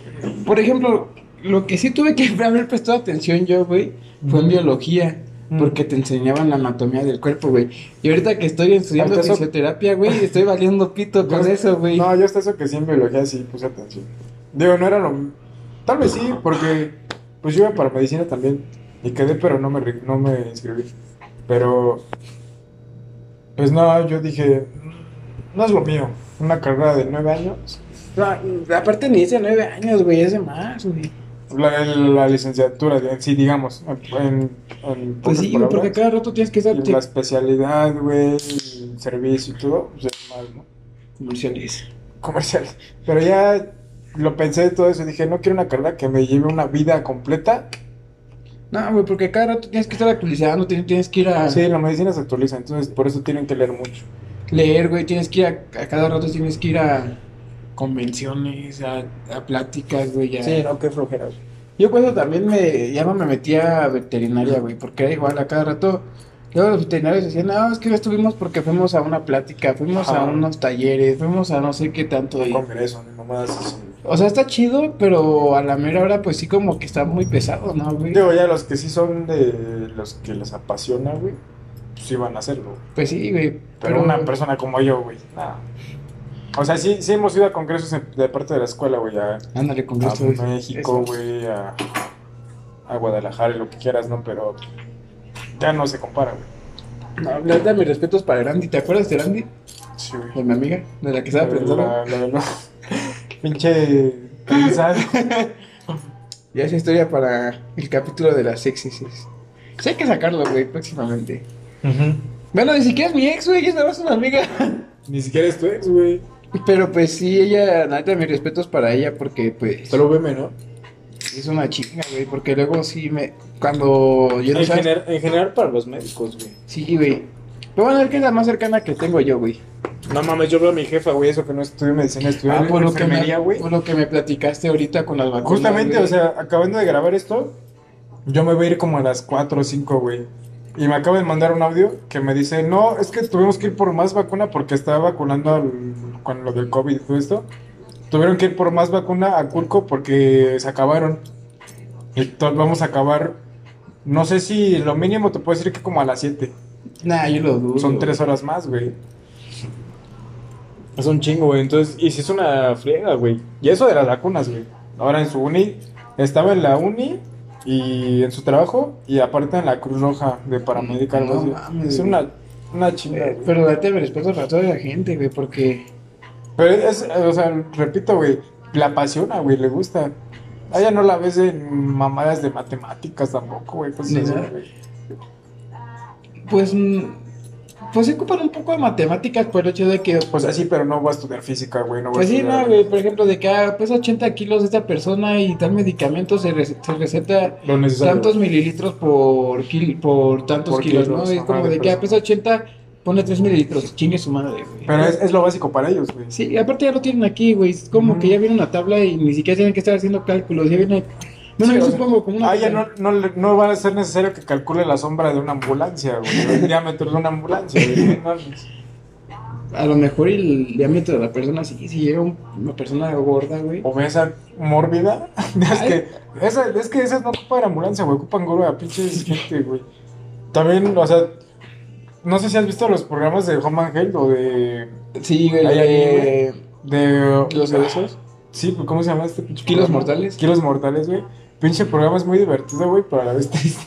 Por ejemplo, lo que sí tuve que haber prestado atención yo, güey, fue en biología. Mm. Porque te enseñaban la anatomía del cuerpo, güey. Y ahorita que estoy estudiando Hasta fisioterapia, güey, estoy valiendo pito con Yo- eso, güey. No, yo hasta eso que sí en biología sí puse atención. Digo, no era lo... Tal vez sí, porque pues yo iba para medicina también. Y quedé, pero no me, no me inscribí. Pero... Pues no, yo dije... No es lo mío. Una carrera de nueve años. No, aparte ni es de nueve años, güey, es de más, güey. La, la licenciatura, de- sí, digamos. En, en Pues sí, porque cada rato tienes que estar... la especialidad, güey, el servicio y todo, pues es mal, ¿no? Comerciales. Comercial. Pero ya lo pensé de todo eso y dije, no quiero una carrera que me lleve una vida completa. No, güey, porque cada rato tienes que estar actualizando, tienes, tienes que ir a Sí, la medicina se actualiza, entonces por eso tienen que leer mucho. leer, güey, tienes que ir a, a cada rato tienes que ir a convenciones, a, a pláticas, güey, ya. no, qué flojera. güey. Yo cuando también me, ya no me metía a veterinaria, güey, porque era igual a cada rato Luego los veterinarios decían, no, es que no estuvimos porque fuimos a una plática, fuimos a unos talleres, fuimos a no sé qué tanto. y- Congreso, ni mamadas así. O sea, está chido, pero a la mera hora, pues sí, como que está muy pesado, ¿no, güey? Digo, ya los que sí son de los que les apasiona, güey, pues sí van a hacerlo. Pues sí, güey. Pero, una persona como yo, güey, nada. O sea, sí, sí hemos ido a congresos en- de parte de la escuela, güey, a, Ándale, con a. México, Eso. güey, a, a Guadalajara, lo que quieras, ¿no? Pero ya no se compara, güey. No, la verdad, mis respetos para Randy. ¿Te acuerdas de Randy? Sí, güey. De mi amiga, de la que estaba pensando. la- la- la- Pinche. Ya esa historia para el capítulo de las exes. Sí, hay que sacarlo, güey, próximamente. Bueno, ni siquiera es mi ex, güey, es nada más una amiga. Ni siquiera es tu ex, güey. Pero pues sí, ella, neta, mis respetos para ella porque pues Solo veme, ¿no? es una chinga, güey, porque luego sí me... Cuando yo no En, sabes... gener- en general para los médicos, güey. Sí, güey. Pero bueno, es que es la más cercana que tengo yo, güey. No mames, yo veo a mi jefa, güey, eso que no estudió medicina, estudió Ah, por lo, que me, güey. por lo que me platicaste ahorita con las vacunas. Justamente, güey. o sea, acabando de grabar esto, yo me voy a ir como a las 4 o 5, güey. Y me acaba de mandar un audio que me dice, no, es que tuvimos que ir por más vacuna porque estaba vacunando al- con lo del COVID y todo esto. Tuvieron que ir por más vacuna a Culco porque se acabaron. Y to- vamos a acabar, no sé si lo mínimo te puedo decir que como a las 7. Nah, yo lo dudo. Son 3 horas más, güey. Es un chingo, güey. Entonces, y si es una friega, güey. Y eso de las vacunas, güey. Ahora en su uni, estaba en la uni y en su trabajo y aparte en la Cruz Roja de paramédica. algo No es una, una chinga, Eh. Pero date respeto para toda la gente, güey, porque... Pero es, o sea, repito, güey, la apasiona, güey, le gusta. A ella no la ves en mamadas de matemáticas tampoco, güey. Ni así, nada. güey. Pues... Pues se ocupan un poco de matemáticas por el hecho de que... Pues así, pero no va a estudiar física, güey. No a Pues sí, estudiar- no, güey, por ejemplo, de que ah, pesa 80 kilos esta persona y tal medicamento se, se receta tantos mililitros por, kil- por tantos Por kilos, kilos, ¿no? Es como de de que ah, peso. pesa 80, pone 3 mililitros, chingue su madre, güey. Pero es, es lo básico para ellos, güey. Sí, aparte ya lo tienen aquí, güey, es como que ya viene una tabla y ni siquiera tienen que estar haciendo cálculos, ya viene... Bueno, Sí, yo o sea, supongo como una... Ah, ya no, no, no va a ser necesario que calcule la sombra de una ambulancia, güey. El diámetro de una ambulancia, güey. No. A lo mejor el diámetro de la persona, sí, si llega un- una persona gorda, güey. Obesa mórbida. Es que, esa, es que esas no ocupan ambulancia, güey. Ocupan grúa, pinches gente, güey. También, o sea, no sé si has visto los programas de Home and Health o de. Sí, güey, Ahí, de... de ¿Los obesos? Sí, pues, ¿cómo se llama este pinche ¿Kilos mortales? Kilos mortales, güey. Pinche programa es muy divertido, güey, pero a la vez triste.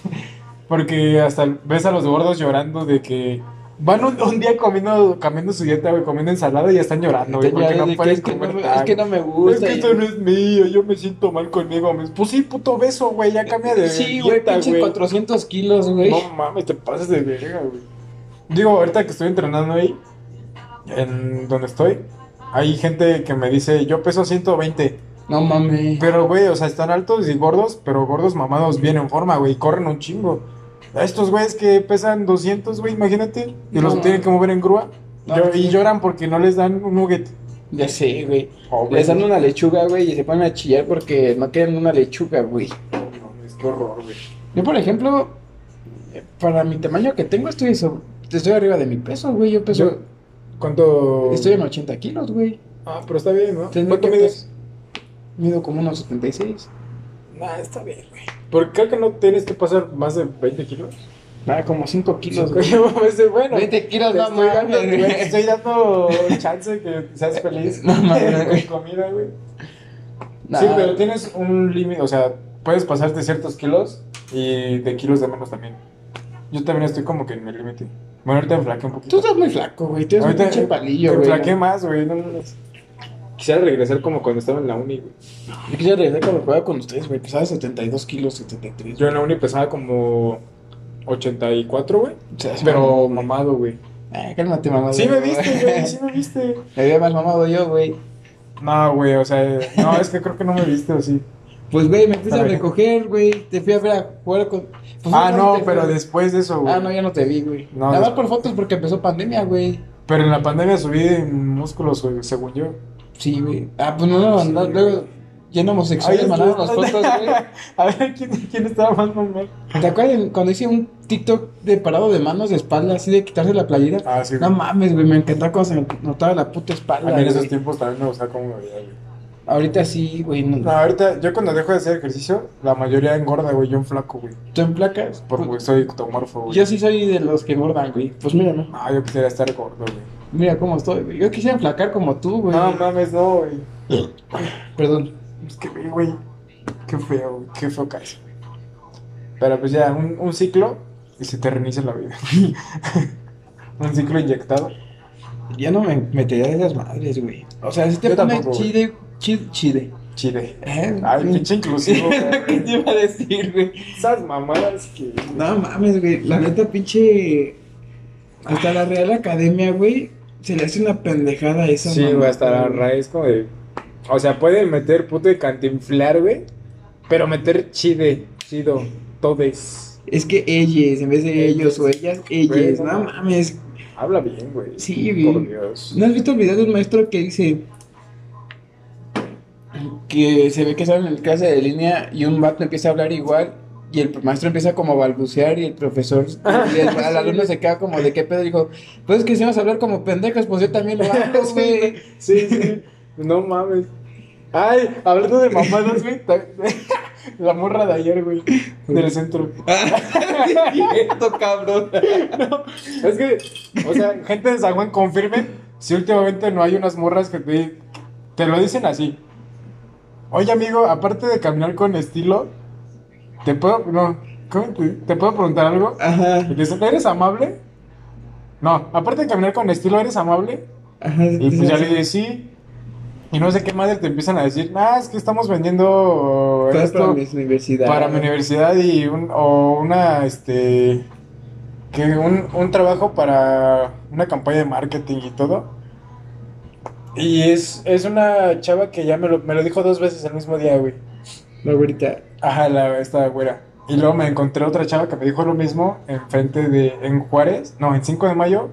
Porque hasta ves a los gordos llorando de que van un, un día comiendo, cambiando su dieta, güey, comiendo ensalada y ya están llorando, güey, porque no que es, que no, comer es que no me Es gusta. que y- esto no es mío, yo me siento mal conmigo. Pues sí, puto beso, güey, ya cambia de Sí, güey, dieta, pinche 400 kilos, güey. No mames, te pasas de verga, güey. Digo, ahorita que estoy entrenando ahí, en donde estoy, hay gente que me dice, yo peso 120. No mames. Pero, güey, o sea, están altos y gordos, pero gordos mamados bien en forma, güey, y corren un chingo. A estos güeyes que pesan 200, güey, imagínate, y No, los no. tienen que mover en grúa. No, sí. y lloran porque no les dan un nugget. Ya sé, güey. Les dan una lechuga, güey, y se ponen a chillar porque no quieren una lechuga, güey. No mames, qué horror, güey. Yo, por ejemplo, para mi tamaño que tengo, estoy, so- estoy arriba de mi peso, güey. Yo peso. Yo- ¿Cuánto? Estoy en 80 kilos, güey. Ah, pero está bien, ¿no? ¿Cuánto que mides? Mido como unos 76. Nah, está bien, güey. Porque creo que no tienes que pasar más de 20 kilos. Nada, como 5 kilos, güey. Ese, bueno. 20 kilos, no estoy, dando, mames, güey, estoy dando chance que seas feliz No mames, güey. con comida, güey. Nah. Sí, pero tienes un límite, o sea, puedes pasarte ciertos kilos y de kilos de menos también. Yo también estoy como que en mi límite. Bueno, ahorita me flaqueé un Tú poquito. estás muy flaco, güey. Tú eres un Ahorita pinche palillo, me güey. flaqueé más, güey. No, no, no. Quisiera regresar como cuando estaba en la uni, güey. Yo quisiera regresar cuando jugaba con ustedes, güey. Pesaba 72 kilos, 73. Yo en la uni pesaba como 84, güey. O sea, Pero mamado, güey. Ah, cálmate, mamá. Sí me viste, güey, sí me viste. Me había más mamado yo, güey. No, güey, o sea, no, es que creo que no me viste o sí. Pues, güey, me fuiste a recoger, güey. Te fui a ver a jugar con. Pues, Ah, no, pero después de eso, güey. Ah, no, ya no te vi, güey. No, Nada más por fotos porque empezó pandemia, güey. Pero en la pandemia subí músculos, güey, según yo. Sí, güey. Ah, pues no, no, no, luego. lleno homosexuales Ay, mandaron las fotos, güey. A ver, ¿quién, quién estaba más normal? ¿Te acuerdas cuando hice un TikTok de parado de manos de espalda, así de quitarse la playera? Ah, sí, No güey. mames, güey, me encantaba cuando se me notaba la puta espalda. A mí en esos güey. tiempos también me gustaba cómo me veía, güey. Ahorita sí, güey. No, No, ahorita, yo cuando dejo de hacer ejercicio, la mayoría engorda, güey. Yo en flaco, güey. ¿Tú en placas? Porque Pues, soy ectomorfo, güey. yo sí soy de los que engordan, güey. Pues mírame. Ah, yo quisiera estar gordo, güey. Mira cómo estoy, güey. Yo quisiera enflacar como tú, güey. No mames, no, güey. Perdón. Es que, güey, güey. Qué feo, güey. Qué feo caso. Pero pues ya, un, un ciclo y se te reinicia la vida. un ciclo inyectado. Ya no me metería de esas madres, güey. O sea, si te Yo tampoco, güey. chide, chide, chide. Chide. Eh, Ay, pinche inclusivo, Es lo que te iba a decir, güey. Esas mamadas que. No mames, güey. La neta, pinche. Hasta la Real Academia, güey. Se le hace una pendejada a esa Sí, mamada, hasta la güey. raíz como de... O sea, pueden meter puto de cantinflar, güey. Pero meter chide, chido, todes. Es que ellos, en vez de ellos o ellas, ellas. Güey, No mames. Habla bien, güey. Sí, güey. Por Dios. ¿No has visto el video de un maestro que dice que se ve que salen en clase de línea y un vato empieza a hablar igual y el maestro empieza como a balbucear y el profesor y el, al alumno se queda como de qué pedo dijo pues es que si vas a hablar como pendejos pues yo también lo hago güey Sí, sí. No mames. Ay, hablando de mamadas, güey. La morra de ayer, güey. Del centro. cierto cabrón Es que, o sea, gente de San Juan, confirmen si últimamente no hay unas morras que te, te lo dicen así. Oye, amigo, aparte de caminar con estilo, te puedo, no, ¿cómo te, puedo preguntar algo? ajá ¿eres amable? No, aparte de caminar con estilo, ¿eres amable? ajá Y pues ya le dije, sí. Y no sé qué madre te empiezan a decir, ah, es que estamos vendiendo para esto mi universidad para mi universidad y un, o una, este, que un, un trabajo para una campaña de marketing y todo. Y es, es una chava que ya me lo, me lo dijo dos veces el mismo día, güey. la güerita Ajá, la, esta güera. Y luego me encontré otra chava que me dijo lo mismo enfrente de, en Juárez, no, en 5 de mayo,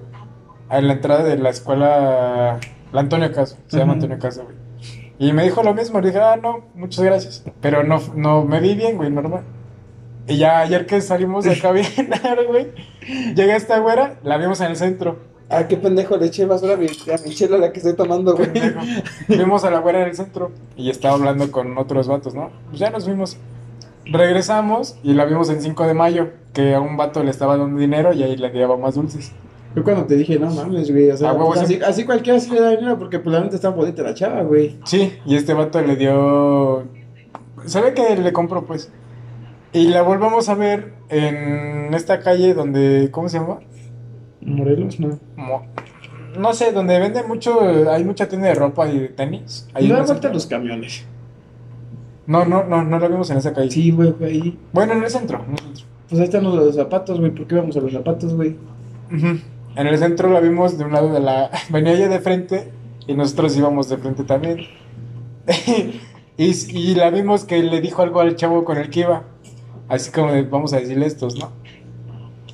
a la entrada de la escuela, la Antonio Caso, se llama. Antonio Caso, güey. Y me dijo lo mismo, le dije, ah, no, muchas gracias. Pero no, no me vi bien, güey, normal. Y ya ayer que salimos de acá bien, güey, llega esta güera, la vimos en el centro. ah qué pendejo le eché basura a mi, a mi chela la que estoy tomando güey. Vimos a la güera en el centro y estaba hablando con otros vatos, ¿no? Pues ya nos vimos. Regresamos y la vimos en 5 de mayo, que a un vato le estaba dando dinero y ahí le llevaba más dulces. Yo cuando te dije, no mames, güey, o sea, Ah, huevo, pues, sí. así, así cualquiera sí le da dinero porque pues la neta está bonita la chava, güey. Sí, y este vato le dio... Se ve que le compró, pues. Y la volvemos a ver en esta calle donde... ¿Cómo se llama? Morelos, no. Mo- No sé, donde venden mucho... Hay mucha tienda de ropa y de tenis. Ahí vuelta centro. los camiones. No, no, no, no la vimos en esa calle. Sí, güey, güey. ahí. Bueno, en el centro. en el centro. Pues ahí están los, los zapatos, güey. ¿Por qué vamos a los zapatos, güey? Ujú. En el centro la vimos de un lado de la... Venía ella de frente y nosotros íbamos de frente también. y, y la vimos que le dijo algo al chavo con el que iba. Así como de, vamos a decirle estos, ¿no?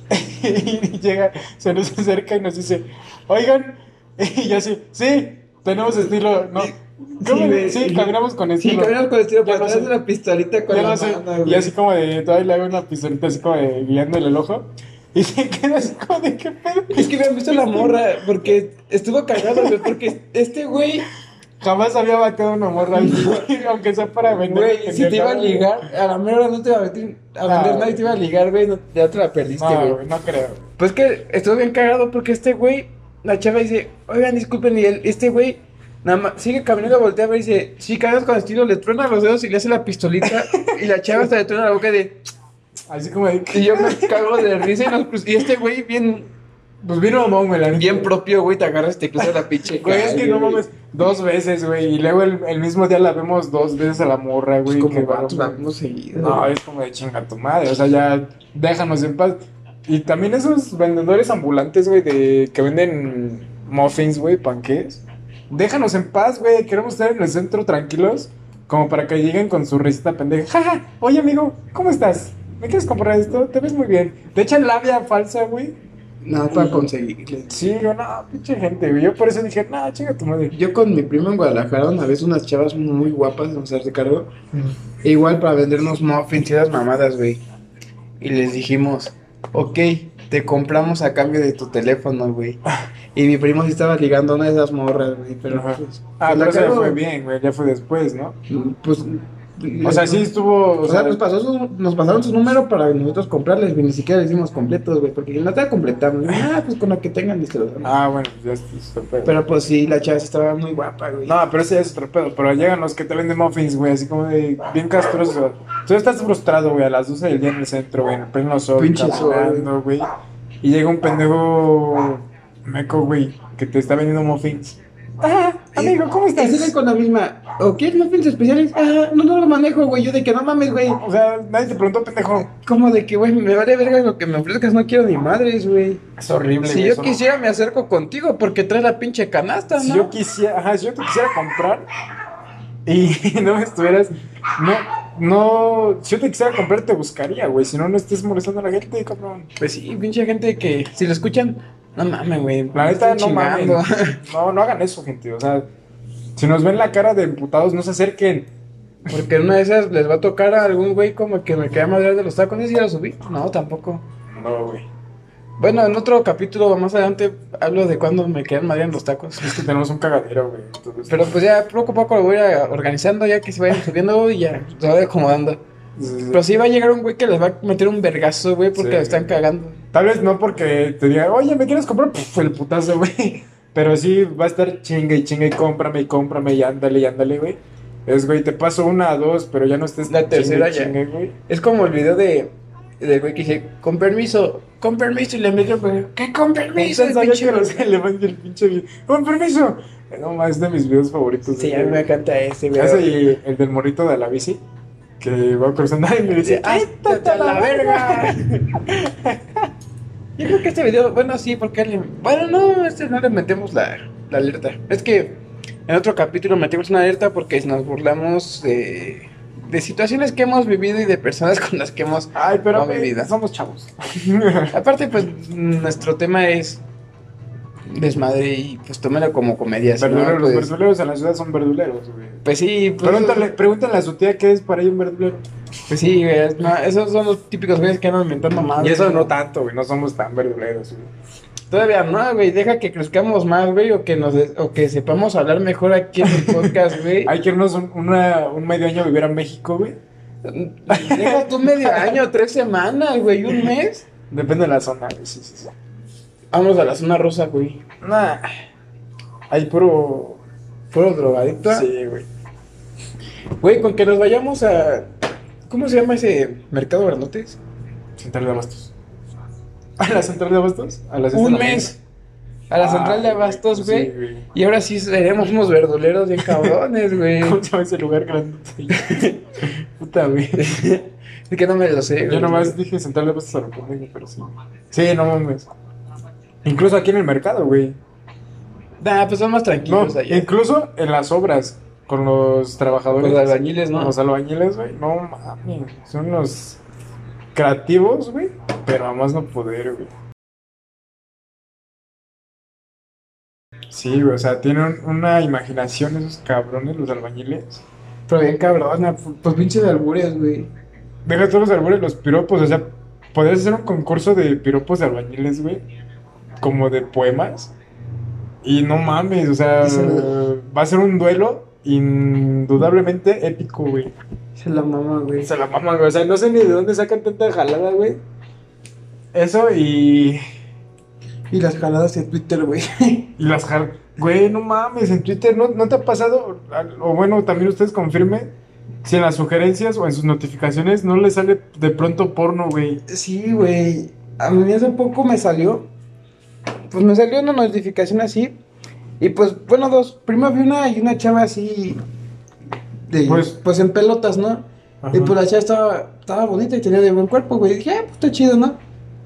y llega, se nos acerca y nos dice, oigan, y yo así, sí, tenemos estilo, ¿no? ¿Cómo Sí, güey. sí, caminamos con Sí, estilo. caminamos con estilo, pero traes sé. una pistolita con Ya la lo sé. mano, Y así como de, todavía le hago una pistolita así como de guiándole el ojo. Y se queda así como de, ¿qué pedo? Es que me han visto la morra porque estuvo cagado, güey, porque este güey, Jamás había bateado una morra güey, aunque sea para vender. güey, si te iba a ligar, a la mera hora no te iba a meter a vender No. nadie, te iba a ligar, güey, no- ya te la perdiste, No, güey. güey, no creo. Pues que estuvo bien cagado porque este güey, la chava dice, oigan, disculpen, y él, este güey, nada más, sigue caminando, voltea a ver y dice, sí, cagas con estilo, le truena los dedos y le hace la pistolita, y la chava hasta le truena la boca de, Así como de. y yo me cago de risa y, nos y este güey bien, Pues vino mamón, me la bien propio, güey, te agarras y te cruza la pinche Güey, es que no mames. Dos veces, güey. Y luego el, el mismo día la vemos dos veces a la morra, Pues güey. como la vemos seguido. No, es como de chinga tu madre. O sea, ya déjanos en paz. Y también esos vendedores ambulantes, güey, de que venden muffins, güey, panqués. Déjanos en paz, güey. Queremos estar en el centro tranquilos. Como para que lleguen con su risita pendeja. Jaja, oye amigo, ¿cómo estás? ¿Me quieres comprar esto? Te ves muy bien. Te echan labia falsa, güey. Nada para conseguirle. Sí, yo, no, pinche gente, güey. Yo por eso dije, no, chinga tu madre. Yo con mi primo en Guadalajara una vez unas chavas muy guapas de hacerse cargo. E igual para vendernos muffins y las mamadas, güey. Y les dijimos, ok, te compramos a cambio de tu teléfono, güey. Y mi primo sí estaba ligando a una de esas morras, güey. Pero pues. Ah, pues, pero eso ya fue bien, güey. Ya fue después, ¿no? Pues. O sea, sí estuvo. O sea, nos, pasó su- nos pasaron su número para nosotros comprarles, güey. Ni siquiera les dimos completos, güey. Porque no te completamos. Ah, pues con lo que tengan, damos. Ah, bueno, ya está. está pedo. Pero pues sí, la chava estaba muy guapa, güey. No, pero ese ya es otro pedo. Pero llegan los que te venden muffins, güey, así como de bien castroso. Tú estás frustrado, güey, a las 12 del día en el centro, güey, en el pleno sol, Pinche sol, caminando, güey. Y llega un pendejo meco, güey, que te está vendiendo muffins. Ah, amigo, ¿cómo estás? siguen con la misma. ¿O quieres muffins especiales? Ah, no, no lo manejo, güey. Yo de que no mames, güey. O sea, nadie te preguntó, pendejo. Como de que, güey, me vale verga lo que me ofrezcas, no quiero ni madres, güey. Es horrible, Si yo eso no- quisiera, me acerco contigo porque traes la pinche canasta, Si ¿no? yo quisiera, ajá, si yo te quisiera comprar y no me estuvieras, no, no, si yo te quisiera comprar te buscaría, güey, si no, no estés molestando a la gente, cabrón. Pues sí, pinche gente que, si lo escuchan, no mames, güey. La neta, no mames, no, no hagan eso, gente, o sea, si nos ven la cara de emputados, no se acerquen. Porque en una de esas les va a tocar a algún güey como que me queda madre de los tacos. ¿Y si lo subí? No, tampoco. No, güey, Bueno, en otro capítulo más adelante hablo de cuando me quedan madre en los tacos. es que tenemos un cagadero, güey, entonces- Pero pues ya poco a poco lo voy a organizando ya que se vayan subiendo y ya se va acomodando. Sí, sí, sí. Pero sí va a llegar un güey que les va a meter un vergazo, güey, porque Sí. le están cagando. Tal vez no porque te diga, oye, ¿me quieres comprar? Puf, el putazo, güey. Pero sí va a estar chinga y chinga y cómprame y cómprame y ándale y ándale, güey. Es, güey, te paso una, dos, pero ya no estés La tercera chingue ya. chingue, güey. Es como el video de del güey que dice, con permiso, con permiso, y le metió, güey, ¿qué con permiso? Pensaba pinche que no güey? se le mande el pinche video. ¡Con permiso! No, más es de mis videos favoritos. Sí, a mí me encanta ese, güey. Ese y el del morrito de la bici. Que va cruzando y le dice, ¡Ay, ¡Quítate a la verga! Yo creo que este video, bueno, sí, porque le- bueno, no, este no le metemos la, la alerta. Es que en otro capítulo metimos una alerta porque nos burlamos de, de situaciones que hemos vivido y de personas con las que hemos Ay, pero No, güey, mi vida. somos chavos. Aparte, pues nuestro tema es desmadre y pues tómelo como comedia. Verduleros, los Pues, verduleros en la ciudad son verduleros, güey. pues sí, pues, Pregúntale, pregúntale a su tía qué es para ella un verdulero. Pues sí, güey, no, esos son los típicos güeyes que andan inventando más. Y eso no tanto, güey, no somos tan verduleros, güey. Todavía no, güey, deja que crezcamos más, güey, o que nos o que sepamos hablar mejor aquí en el podcast, güey. Hay que irnos un, una- un medio año a vivir a México, güey. Deja tú medio año, tres semanas, güey, un mes. Depende de la zona, güey, sí, sí, sí. Vamos a la zona rosa, güey. Nah, hay puro... Puro drogadicto. Sí, güey. Güey, con que nos vayamos a. ¿Cómo se llama ese mercado grandotes? Central de Abastos. ¿A la Central de Abastos? A las Un mes. A la central de Abastos, güey. Sí. Y ahora sí seremos unos verduleros bien cabrones, güey. ¿Cómo se llama ese lugar grande? Puta, güey. Es que no me lo sé, Yo güey. nomás dije Central de Abastos a lo pero sí. Sí, no mames. Incluso aquí en el mercado, güey. Nah, pues son más No, tranquilos allá. incluso en las obras con los trabajadores. Los albañiles, ¿no? Los albañiles, güey. No mames. Son unos creativos, güey. Pero a más no poder, güey. Sí, güey. O sea, tienen una imaginación esos cabrones, los albañiles. Pero bien cabrona, pues pinches albures, güey. Deja todos los albures, los piropos. O sea, podrías hacer un concurso de piropos de albañiles, güey. Como de poemas. Y no mames, o sea, va a ser un duelo indudablemente épico, güey. Se la mama, güey. Se la maman, güey. O sea, no sé ni de dónde sacan tanta jalada, güey. Eso y. Y las jaladas en Twitter, güey. Y las jar... Güey, no mames, en Twitter ¿no, no te ha pasado, o bueno, también ustedes confirmen, si en las sugerencias o en sus notificaciones no les sale de pronto porno, güey. Sí, güey. A mí hace poco me salió. Pues me salió una notificación así. Y pues, bueno, dos. Primero vi una y una chava así. De, Pues- pues, en pelotas, ¿no? Ajá. Y pues la chava estaba, estaba bonita y tenía de buen cuerpo, güey. dije, ah, pues está chido, ¿no?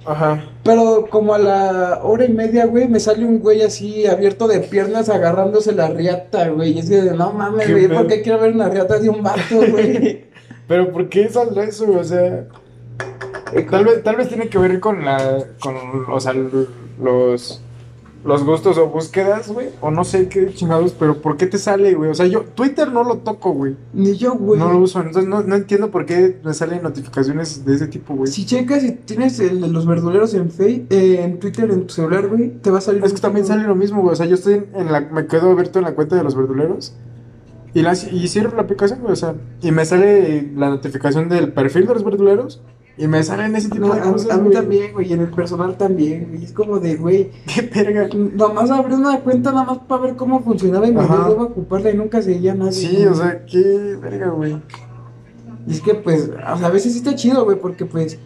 Ajá. Pero como a la hora y media, güey, me sale un güey así abierto de piernas agarrándose la riata, güey. Y es que, no mames, güey. ¿por qué quiero ver una riata de un vato, güey? Pero ¿por qué saldrá eso, güey? O sea, Tal vez, tal vez tiene que ver con la. con. O sea, los. Los gustos o búsquedas, güey. O no sé qué chingados, pero ¿por qué te sale, güey? O sea, yo Twitter no lo toco, güey. Ni yo, güey. No lo uso. Entonces no, no entiendo por qué me salen notificaciones de ese tipo, güey. Si checas y tienes el de los verduleros en Face, eh, en Twitter, en tu celular, güey, te va a salir. Es que también sale lo mismo, güey. O sea, yo estoy en la. Me quedo abierto en la cuenta de los verduleros. Y, la, y cierro la aplicación, güey. O sea, y me sale la notificación del perfil de los verduleros. Y me salen ese tipo No, de a, cosas. a mí güey. también, güey, y en el personal también, güey. Es como de, güey, Qué verga. nomás abrí una cuenta nada más para ver cómo funcionaba y me dio a ocuparla y nunca seguía nadie. Sí, güey. o sea, qué verga, güey. Y es que, pues, a veces sí está chido, güey, porque, pues,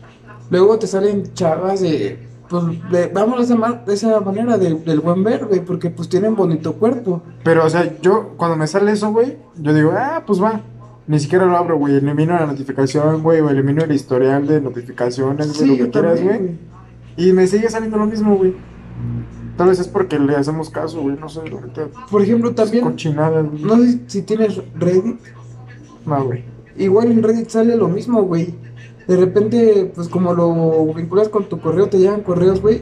luego te salen chavas de, pues, de, vamos de esa, de esa manera, de- del buen ver, güey, porque, pues, tienen bonito cuerpo. Pero, o sea, yo cuando me sale eso, güey, yo digo, ah, pues va. Ni siquiera lo abro, güey. Elimino la notificación, güey, o elimino el historial de notificaciones, güey, lo yo que quieras, güey. Y me sigue saliendo lo mismo, güey. Tal vez es porque le hacemos caso, güey, no sé, la neta. Por ejemplo, también, Cochinadas, güey. no sé si- tienes Reddit, No, güey. igual en Reddit sale lo mismo, güey. De repente, pues, como lo vinculas con tu correo, te llegan correos, güey,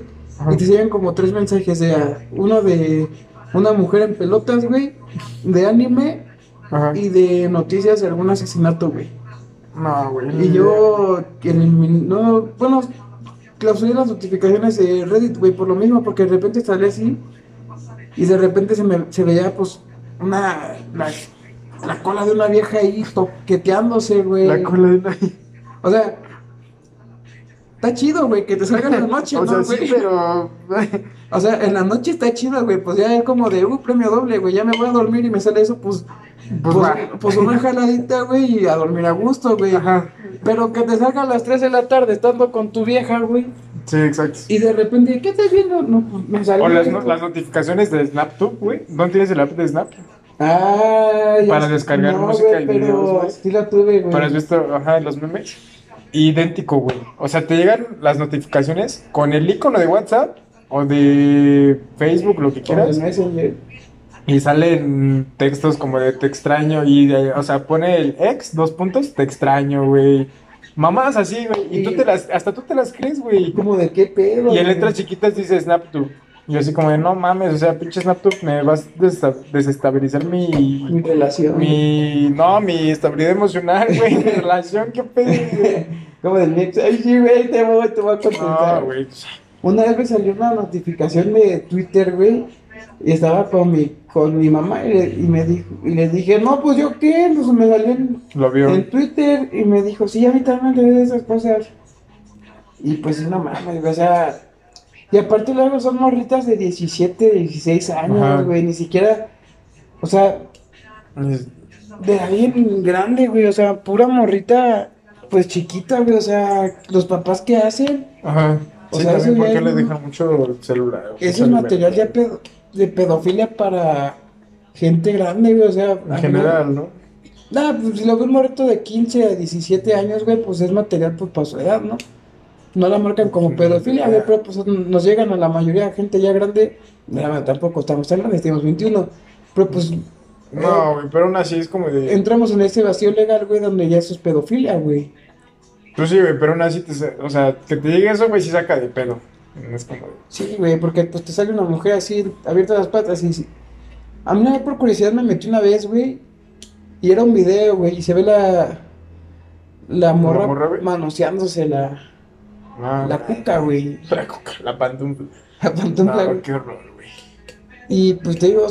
y te llegan como tres mensajes de, ah, uno de una mujer en pelotas, güey, de anime Ajá. y de noticias de algún asesinato, güey. No, güey. Y yo, elimin- no, bueno, clausuré las notificaciones de Reddit, güey, por lo mismo, porque de repente salía así y de repente se me se veía, pues, una, la, la cola de una vieja ahí toqueteándose, güey. La cola de una... O sea, está chido, güey, que te salga en la noche, o sea, ¿no, sí, pero... O sea, en la noche está chido, güey, pues ya es como de, uh, premio doble, güey, ya me voy a dormir y me sale eso, pues, Pues pues, pues una jaladita, güey, y a dormir a gusto, güey. Ajá. Pero que te salga a las 3 de la tarde estando con tu vieja, güey. Sí, exacto. Y de repente, ¿qué estás viendo? No, pues me salió. O las, no- notificaciones de SnapTube, güey. ¿Dónde tienes el app de Snap? Ah, ya Para descargar No, música y pero videos, güey. Sí la tuve, güey. Pero has visto, ajá, los memes. Idéntico, güey. O sea, te llegan las notificaciones con el icono de WhatsApp o de Facebook, lo que quieras. Y salen textos como de te extraño. Y, de- o sea, pone el ex, dos puntos, te extraño, güey. Mamás así, güey. Y, Y- tú te las, hasta tú te las crees, güey. Como de qué pedo. Y en letras chiquitas dice SnapTube. Y yo así como de, no mames, o sea, pinche SnapTube, me vas a desestabilizar Mi mi... relación. Mi... No, mi estabilidad emocional, güey, mi relación, qué pedo. Como del mix. Ay, sí, güey, te voy, te voy a contestar. No, güey. Una vez me salió una notificación de Twitter, güey. Y estaba con mi, con mi mamá y, le- y me dijo, y le dije, no, pues yo qué, pues me salió en, Lo vio. en Twitter y me dijo, sí, a mí también de esas cosas. Y pues no mames, o sea, y aparte luego son morritas de 17, 16 Ajá. años, güey, ni siquiera, o sea, de alguien grande, güey, o sea, pura morrita, pues chiquita, güey, o sea, los papás que hacen, Ajá. O Sí, sea, también eso porque le dejan mucho celular. ese es material ya pedo- de pedofilia para gente grande, güey, o sea, En general, ¿no? Nah, pues si lo ve un morrito de 15 a 17 años, güey, pues es material pues para su edad, ¿no? No la marcan como pedofilia, güey, pero pues nos llegan a la mayoría de gente ya grande. Mira, tampoco estamos tan grandes, tenemos 21. Pero pues No, güey, pero aún así es como de... entramos en ese vacío legal, güey, donde ya eso es pedofilia, güey. Pues sí, güey, pero aún así, te, o sea, que te llegue eso, güey, sí saca de pedo. Es como de... Sí, güey, porque pues te sale una mujer así, abierta las patas y... A mí una vez por curiosidad me metí una vez, güey, y era un video, güey, y se ve la... La morra, morra, güey? manoseándose la, Ah, la cuca, güey. la coca, la pantufla. La pantufla, No, qué horror, güey. Y pues te digo,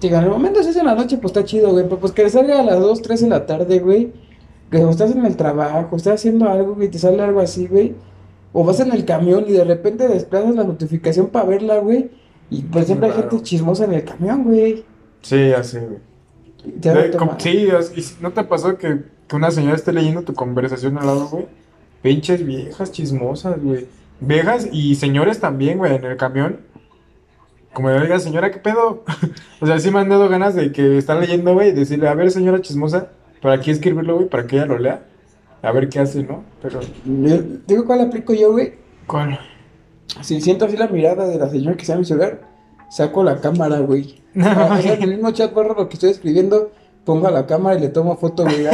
digo, en el momento si es en la noche, pues está chido, güey. Pero pues que salga a las 2, 3 de la tarde, güey. Que estás en el trabajo, estás haciendo algo, güey, te sale algo así, güey. O vas en el camión y de repente desplazas la notificación para verla, güey. Y por siempre hay gente chismosa en el camión, güey. Sí, así, güey. Sí, ¿no te pasó que, que una señora esté leyendo tu conversación al lado, güey? Pinches viejas chismosas, güey. Viejas y señores también, güey, en el camión. Como de, oiga, señora, ¿qué pedo? o sea, sí me han dado ganas de que están leyendo, güey, y decirle, a ver, señora chismosa, para aquí escribirlo, güey, para que ella lo lea. A ver qué hace, ¿no? Pero, Digo, ¿cuál aplico yo, güey? ¿cuál? Si siento así la mirada de la señora que está en mi celular, saco la cámara, güey. Ah, o sea, en el mismo chat borro lo que estoy escribiendo, pongo a la cámara y le tomo foto, güey.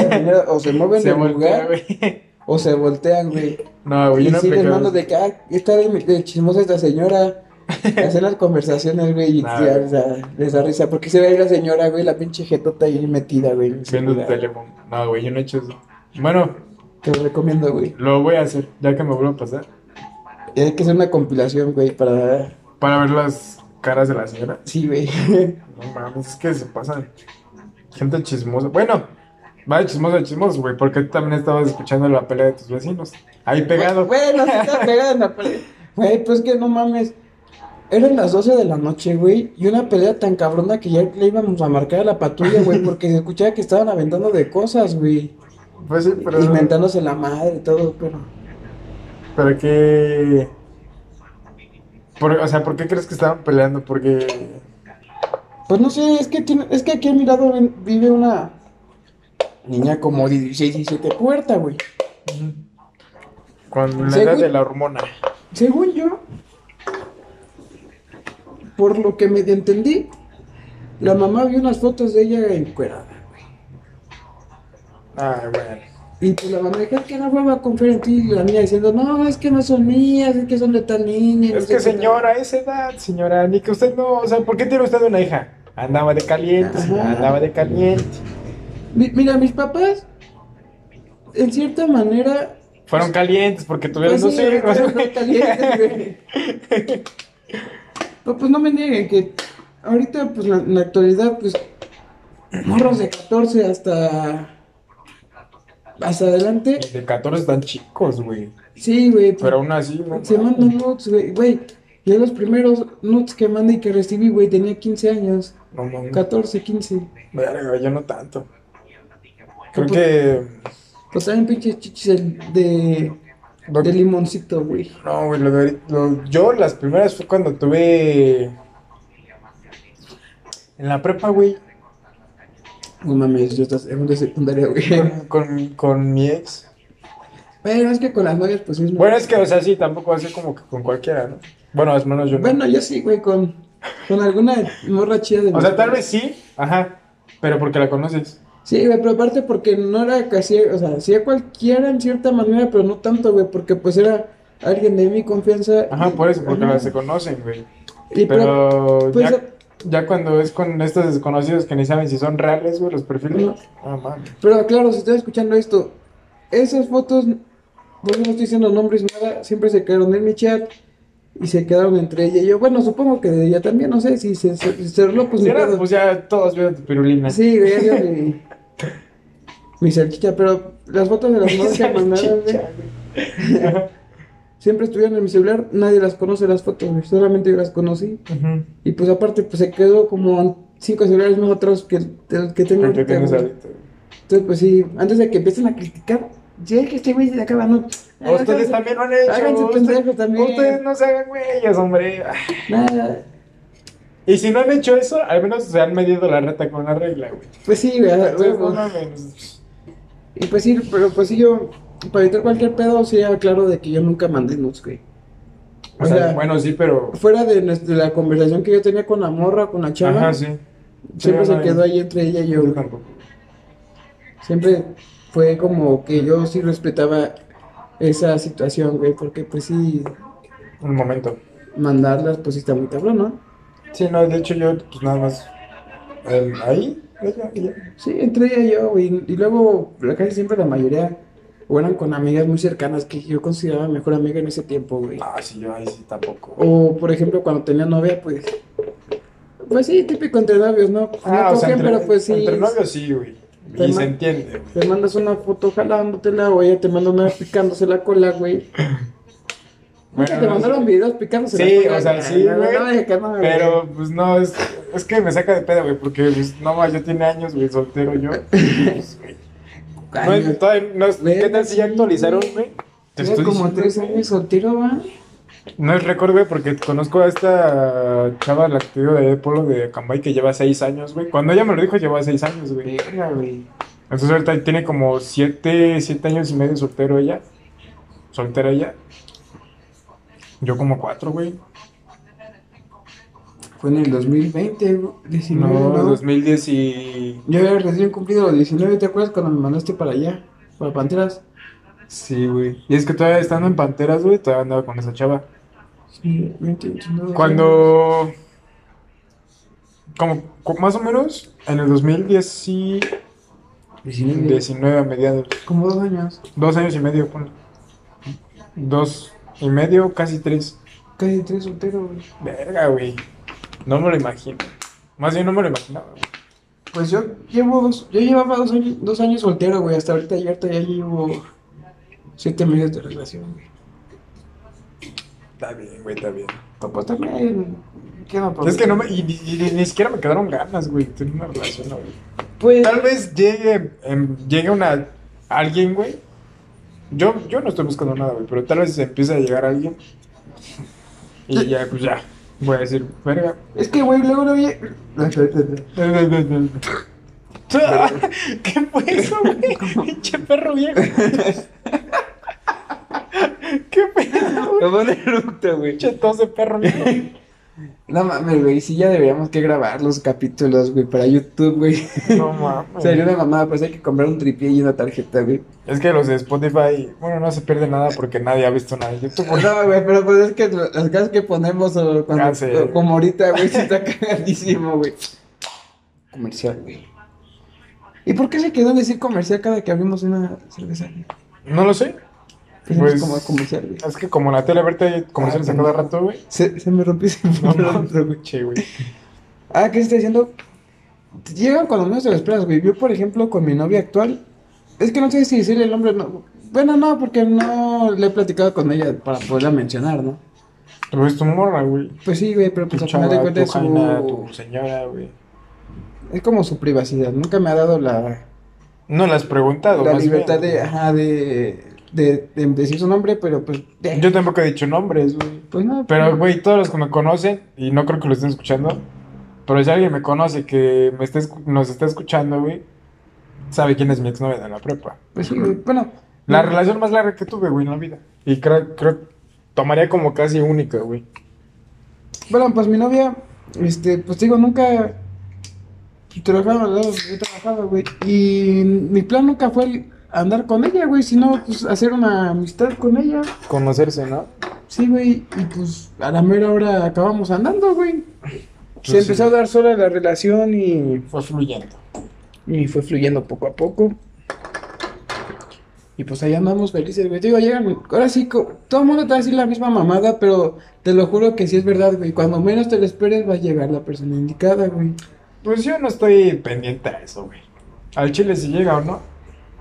O se mueve en Se el voltea, lugar. o se voltean, güey. No, güey, yo Y no he siguen de que, ah, está de, de chismosa esta señora. Hacer las conversaciones, güey, y Nah, güey. o sea, les da risa. Porque se ve ahí la señora, güey, la pinche jetota ahí metida, güey. en el Viendo celular. teléfono. No, güey, yo no he hecho eso. Bueno, Te lo recomiendo, güey. lo voy a hacer, ya que me vuelva a pasar. Y hay que hacer una compilación, güey, para... Para ver las caras de la señora. Sí, güey. No mames, es que se pasan. Gente chismosa. Bueno, va de chismoso a chismoso, güey, porque tú también estabas escuchando la pelea de tus vecinos. Ahí pegado. Bueno, sí está pegada en la pared. Güey, pues que no mames. Eran las 12 de la noche, güey, y una pelea tan cabrona que ya le íbamos a marcar a la patrulla, güey, porque se escuchaba que estaban aventando de cosas, güey. Pues sí, pero. Inventándose la madre y todo, pero... Pero que. Por- o sea, ¿por qué crees que estaban peleando? Porque. Pues no sé, es que tiene, es que aquí a mi lado vive una niña como de 16, 17 puerta, güey. Con la edad de la hormona. Según yo, por lo que me entendí, la mamá vio unas fotos de ella encuerada. Ah, bueno. Y pues la mamá dijo, "Es que no vuelva a confiar en ti. Y la niña diciendo, no, es que no son mías, es que son de tal niña. no Es que qué tal". señora, a esa edad, señora, ni que usted no. O sea, ¿por qué tiene usted una hija? Andaba de caliente, Ajá. andaba de caliente. Mi- Mira, mis papás, en cierta manera, Fueron calientes porque tuvieron Pues dos sí, hijos. fueron calientes, güey. Pero pues no me nieguen que ahorita, pues la- en la actualidad, pues morros de 14 hasta hasta adelante. De 14 están chicos, güey. Sí, güey. pues, Pero aún así, no. se mandan nudes, güey. Güey, yo los primeros nudes que mandé y que recibí, güey, tenía 15 años. No mames. 14, 15. Verga, yo no tanto. Creo Pues- que. Pues saben pinches chichis de, lo- de limoncito, güey. No, güey, lo de lo- yo las primeras fue cuando tuve. En la prepa, güey. No mames, yo estás en de secundaria, güey. Con, con, con mi ex. Pero es que con las novias, pues mismo. Bueno, es que, o sea, sí, tampoco así como que con cualquiera, ¿no? Bueno, al menos yo no. Bueno, yo sí, güey, con, con alguna morra chida de o sea, tal vez sí, ajá. Pero porque la conoces. Sí, güey, pero aparte porque no era casi, o sea, sí a cualquiera en cierta manera, pero no tanto, güey, porque pues era alguien de mi confianza. Ajá, por eso, porque Ajá. se conocen, güey. Y pero, Pero pues, ya, ya cuando es con estos desconocidos que ni saben si son reales, güey, los perfiles. No. Ah, mames. pero claro, si estás escuchando esto, esas fotos, pues no estoy diciendo nombres ni nada, siempre se quedaron en mi chat y se quedaron entre ella y yo. Bueno, supongo que de ella también, no sé, si se, se, pues Si era, pues ya todos vieron tu pirulina. Sí, güey, mi, salchicha, pero las fotos de las morras que mandaron, güey, siempre estuvieron en mi celular, nadie las conoce las fotos, güey, solamente yo las conocí. Y pues aparte, pues se quedó como cinco celulares más atrás que el el que tengo ahorita. Entonces, pues sí, antes de que empiecen a criticar, ya que este güey se acaba, no. Ustedes también lo han hecho. Háganse ustedes- pendejos también. Ustedes no se hagan güeyes, hombre. Nada. Y si no han hecho eso, al menos se han medido la reta con la regla, güey. Pues sí, güey. Entonces. Y pues sí, pero pues sí, yo, para evitar cualquier pedo, sí, claro de que yo nunca mandé nudes, güey. O O sea, sea, bueno, sí, pero. Fuera de, la conversación que yo tenía con la morra, con la chava, Ajá, sí. siempre Sí, se quedó ahí entre ella y yo. Yo güey. tampoco. Siempre fue como que yo sí respetaba esa situación, güey, porque pues sí, Un momento. mandarlas, pues sí está muy cabrón, ¿no? Sí, no, de hecho yo, pues nada más. em, ahí. Sí, entre ella y yo, güey. Y luego, la- casi siempre la mayoría, o eran con amigas muy cercanas que yo consideraba mejor amiga en ese tiempo, güey. Ah, sí, yo ahí sí tampoco. O, por ejemplo, cuando tenía novia, pues. Pues sí, típico entre novios, ¿no? Ah, no o sea, entre, pero pues sí. entre novios sí, güey. Y se entiende, güey. Te mandas una foto jalándotela, o ella te manda una picándose la cola, güey. Te no mandaron sé. videos picándose Sí, o sea, sí, No, no, güey, no, no. Pero, pues no, es, es que me saca de pedo, güey, porque, pues, no más, yo tiene años, güey, soltero yo. Pues. No, todavía no ¿Qué tal si ya actualizaron, güey. Tiene como tres años soltero, va. No es récord, güey, porque conozco a esta chava, la que te digo de Polo de Cambay, que lleva seis años, güey. Cuando ella me lo dijo, llevaba seis años, güey. Verga, güey. Entonces ahorita tiene como siete, siete años y medio soltero ella. Soltera ella. Yo como cuatro, güey. Fue en el 2020, güey, 19, No, ¿no? 2010 y... Yo había recién cumplido los 19, ¿te acuerdas cuando me mandaste para allá? Para Panteras. Sí, güey. Y es que todavía estando en Panteras, güey, todavía andaba con esa chava. Sí, 20, 29 Cuando. Como, co- más o menos en el 2010 y 19, 19 a mediados. Como dos años. Dos años y medio, ponle. Dos y medio, casi tres. Casi tres solteros, güey. Verga, güey. No me lo imagino. Más bien no me lo imaginaba, güey. Pues yo llevo dos, yo llevaba dos años, dos años soltero, güey. Hasta ahorita ya, ya llevo siete meses de relación, güey. Está bien, güey, está bien. Pero, Pues también, ¿qué no Es que no me. Y, y- y ni siquiera me quedaron ganas, güey, tener una relación, güey. Pues, Tal vez llegue, em, llegue una. Alguien, güey. Yo, yo no estoy buscando nada, güey, pero tal vez empiece a llegar alguien. Y ya, pues ya. Voy a decir, verga. es que, güey, luego lo vi. ¿Qué fue eso, güey? Pinche perro viejo. ¿Qué pedo, güey? Eructo, güey. Pinche tos de perro viejo. No mames, güey, sí ya deberíamos que grabar los capítulos, güey, para YouTube, güey. No mames. Sería una mamada, pues hay que comprar un tripié y una tarjeta, güey. Es que los de Spotify, bueno, no se pierde nada porque nadie ha visto nada en YouTube. güey. No, güey, pero pues es que las cosas que ponemos o cuando, o como ahorita, güey, sí está cagadísimo, güey. Comercial, güey. ¿Y por qué se quedó en decir comercial cada que abrimos una cerveza? No lo sé. Pues, como comercial, güey. Es que como la tele verte comerciales Ah, a cada rato, güey. Se, se me rompió ese No güey. Ah, ¿qué se está diciendo? Llegan cuando menos te lo esperas, güey. Yo, por ejemplo, con mi novia actual, es que no sé si decirle el nombre, no. Bueno, no, porque no le he platicado con ella para poderla mencionar, ¿no? Pero es tu morra, güey. Pues sí, güey, pero Tu pues al final de cuentas tu es jaina, su... tu señora, güey. Es como su privacidad. Nunca me ha dado la, No le has preguntado, la más libertad bien. de, ajá, de, de, de decir su nombre, pero pues... de- Yo tampoco he dicho nombres, güey. Pues no. Pero, güey, todos los que me conocen, y no creo que lo estén escuchando, pero si alguien me conoce que me esté, nos está escuchando, güey, sabe quién es mi exnovia de la prepa. Pues sí, güey. Bueno. La relación más larga que tuve, güey, en la vida. Y creo, creo, tomaría como casi única, güey. Bueno, pues mi novia, este, pues digo, nunca trabajaba yo trabajaba, güey. Y mi plan nunca fue el andar con ella, güey, sino pues hacer una amistad con ella. Conocerse, ¿no? Sí, güey, y pues a la mera hora acabamos andando, güey. Se Pues empezó a dar sola la relación y, Fue fluyendo. y fue fluyendo poco a poco. Y pues ahí andamos felices, güey. Digo, llegan, ahora sí, todo el mundo te va a decir la misma mamada, pero te lo juro que sí es verdad, güey. Cuando menos te lo esperes va a llegar la persona indicada, güey. Pues yo no estoy pendiente a eso, güey. Al chile, si llega o no,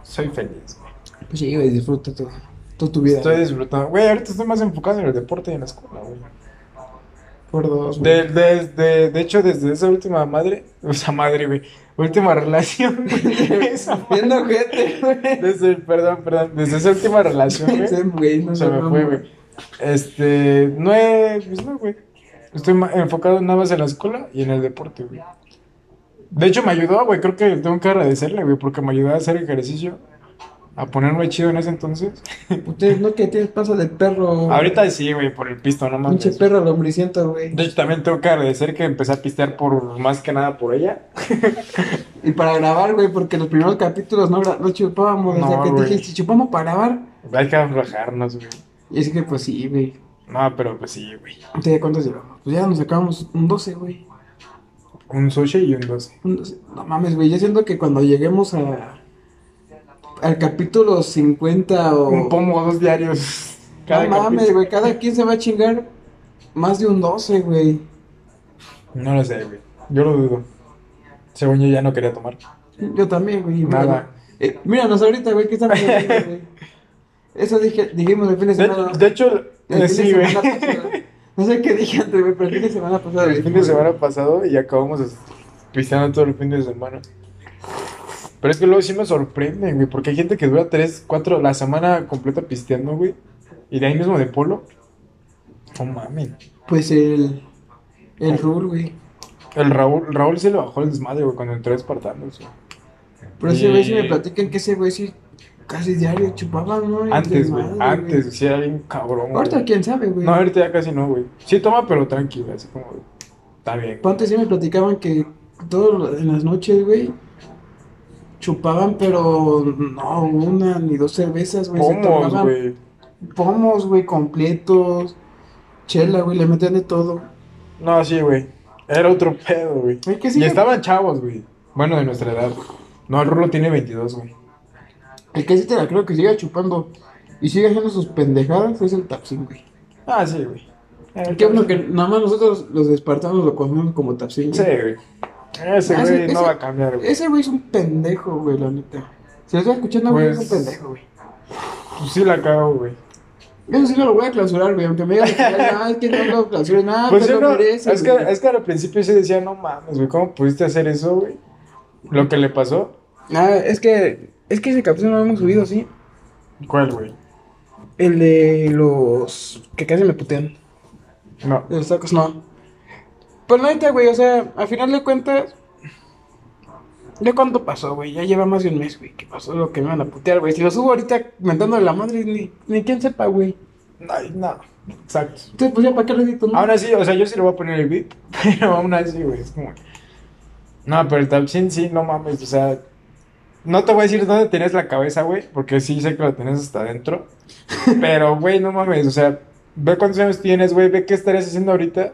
soy feliz, güey. Pues sí, güey, disfruta todo, toda tu vida. Estoy disfrutando. Güey, ahorita estoy más enfocado en el deporte y en la escuela, güey. por dos, güey. De, de, de, de hecho, desde esa última madre, o sea, madre, güey, última relación, güey, esa madre, Viendo gente, güey. desde, perdón, perdón, desde esa última relación, güey, Ese güey, no se me fue, güey. Este, no he, pues no, güey, estoy enfocado nada más en la escuela y en el deporte, güey. De hecho, me ayudó, güey, creo que tengo que agradecerle, güey, porque me ayudó a hacer ejercicio, a ponerme chido en ese entonces. Ustedes no que tienes paso de perro. Ahorita sí, güey, por el pisto, no Pinche mames. perro lombriciento, güey. De hecho, también tengo que agradecer que empecé a pistear por, más que nada por ella. Y para grabar, güey, porque los primeros capítulos no, no chupábamos. No, o sea, que güey. dije, si chupamos para grabar. Hay que aflojarnos, güey. Y es que, pues sí, güey. No, pero pues sí, güey. ¿Ustedes cuántos llevamos? Pues ya nos sacamos un 12, güey. Un sushi y un 12. Un 12. No mames, güey. Yo siento que cuando lleguemos a. Al capítulo 50 o. Un pomo dos diarios. No mames, güey. Cada quien se va a chingar más de un 12, güey. No lo sé, güey. Yo lo dudo. Según yo ya no quería tomar. Yo también, güey. Nada. Eh, míranos ahorita, güey, ¿qué estamos? Eso dije, dijimos el fin de semana. de hecho, el eh, fin sí, de güey. pasado. No sé qué dije antes, güey, pero el fin de semana pasado. El fin de semana pasado y acabamos pisteando todo el fin de semana. Pero es que luego sí me sorprende, güey, porque hay gente que dura 3, 4, la semana completa pisteando, güey. Y de ahí mismo de polo. No mames. Pues el. El Rul, güey. El Raúl, Raúl sí le bajó el desmadre, güey, cuando entró a Espartanos, güey. Pero ese güey sí me platican que ese güey sí casi diario chupaba, ¿no? Antes, güey. Antes, sí era bien cabrón, güey. Ahorita quién sabe, güey. No, ahorita ya casi no, güey. Sí toma, pero tranquilo, así como, güey. Está bien. Pero antes sí me platicaban que todas en las noches, güey, chupaban, pero no una ni dos cervezas, güey. se Pomos, tomaban güey. Pomos, güey, completos. Chela, güey, le metían de todo. No, sí, güey. Era otro pedo, güey. Y estaban chavos, güey. Bueno, de nuestra edad. No, el Rulo tiene 22, güey. El que sí te la creo que siga chupando y sigue haciendo sus pendejadas es el Tapsin, güey. Ah, sí, güey. Eh, Qué bueno que nada más nosotros los espartanos lo conocemos como Tapsin. Sí, güey. Ese Ah, güey ese- no ese- va a cambiar, güey. Ese güey es un pendejo, güey, la neta. Si lo estás escuchando, güey, es Pues- un pendejo, güey. Pues sí la cago, güey. Eso sí no lo voy a clausurar, güey. Aunque me digan que no, es que no lo clausures, nada, Pues pues yo lo no, merece. es que, es que al principio sí decía, no mames, güey, ¿cómo pudiste hacer eso, güey? Lo que le pasó. Ah, es que, es que ese capítulo no lo hemos subido, sí. ¿Cuál, güey? El de los que casi me putean. No. De los tacos, no. Pues neta, güey, o sea, al final de cuentas. ¿Ya cuánto pasó, güey? Ya lleva más de un mes, güey. ¿Qué pasó? Lo que me van a putear, güey. Si lo subo ahorita mentándole la madre, ni, ni quien sepa, güey. Ay, no. Exacto. Entonces, pues ya para qué lo edito, ¿no? Aún así, o sea, yo sí le voy a poner el beat, pero aún así, güey, es como... No, pero el Tapsin sí, no mames, o sea... No te voy a decir dónde tenés la cabeza, güey, porque sí sé que la tenés hasta adentro. Pero, güey, no mames, o sea, ve cuántos años tienes, güey, ve qué estarías haciendo ahorita.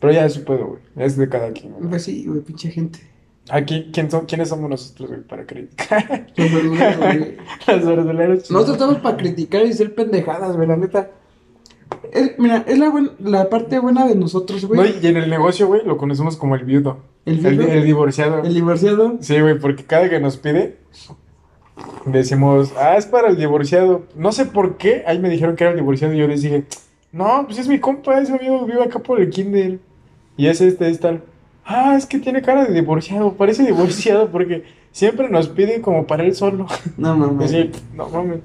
Pero ya eso puedo, güey, es de cada quien. Pues sí, güey, pinche gente. Aquí, ¿quién son, ¿quiénes somos nosotros, güey, para criticar? Los verduleros, güey. Los verduleros. Nosotros estamos para criticar y ser pendejadas, güey, la neta. Es- mira, es la, buen- la parte buena de nosotros, güey. No, y en el negocio, güey, lo conocemos como el viudo. ¿El El, viudo? el divorciado. El divorciado. Sí, güey, porque cada que nos pide, decimos, ah, es para el divorciado. No sé por qué, ahí me dijeron que era el divorciado y yo les dije, no, pues es mi compa, es mi amigo, vive acá por el kinder. Y es este, es tal. Ah, es que tiene cara de divorciado, parece divorciado porque siempre nos pide como para él solo. No mames. Así, no mames.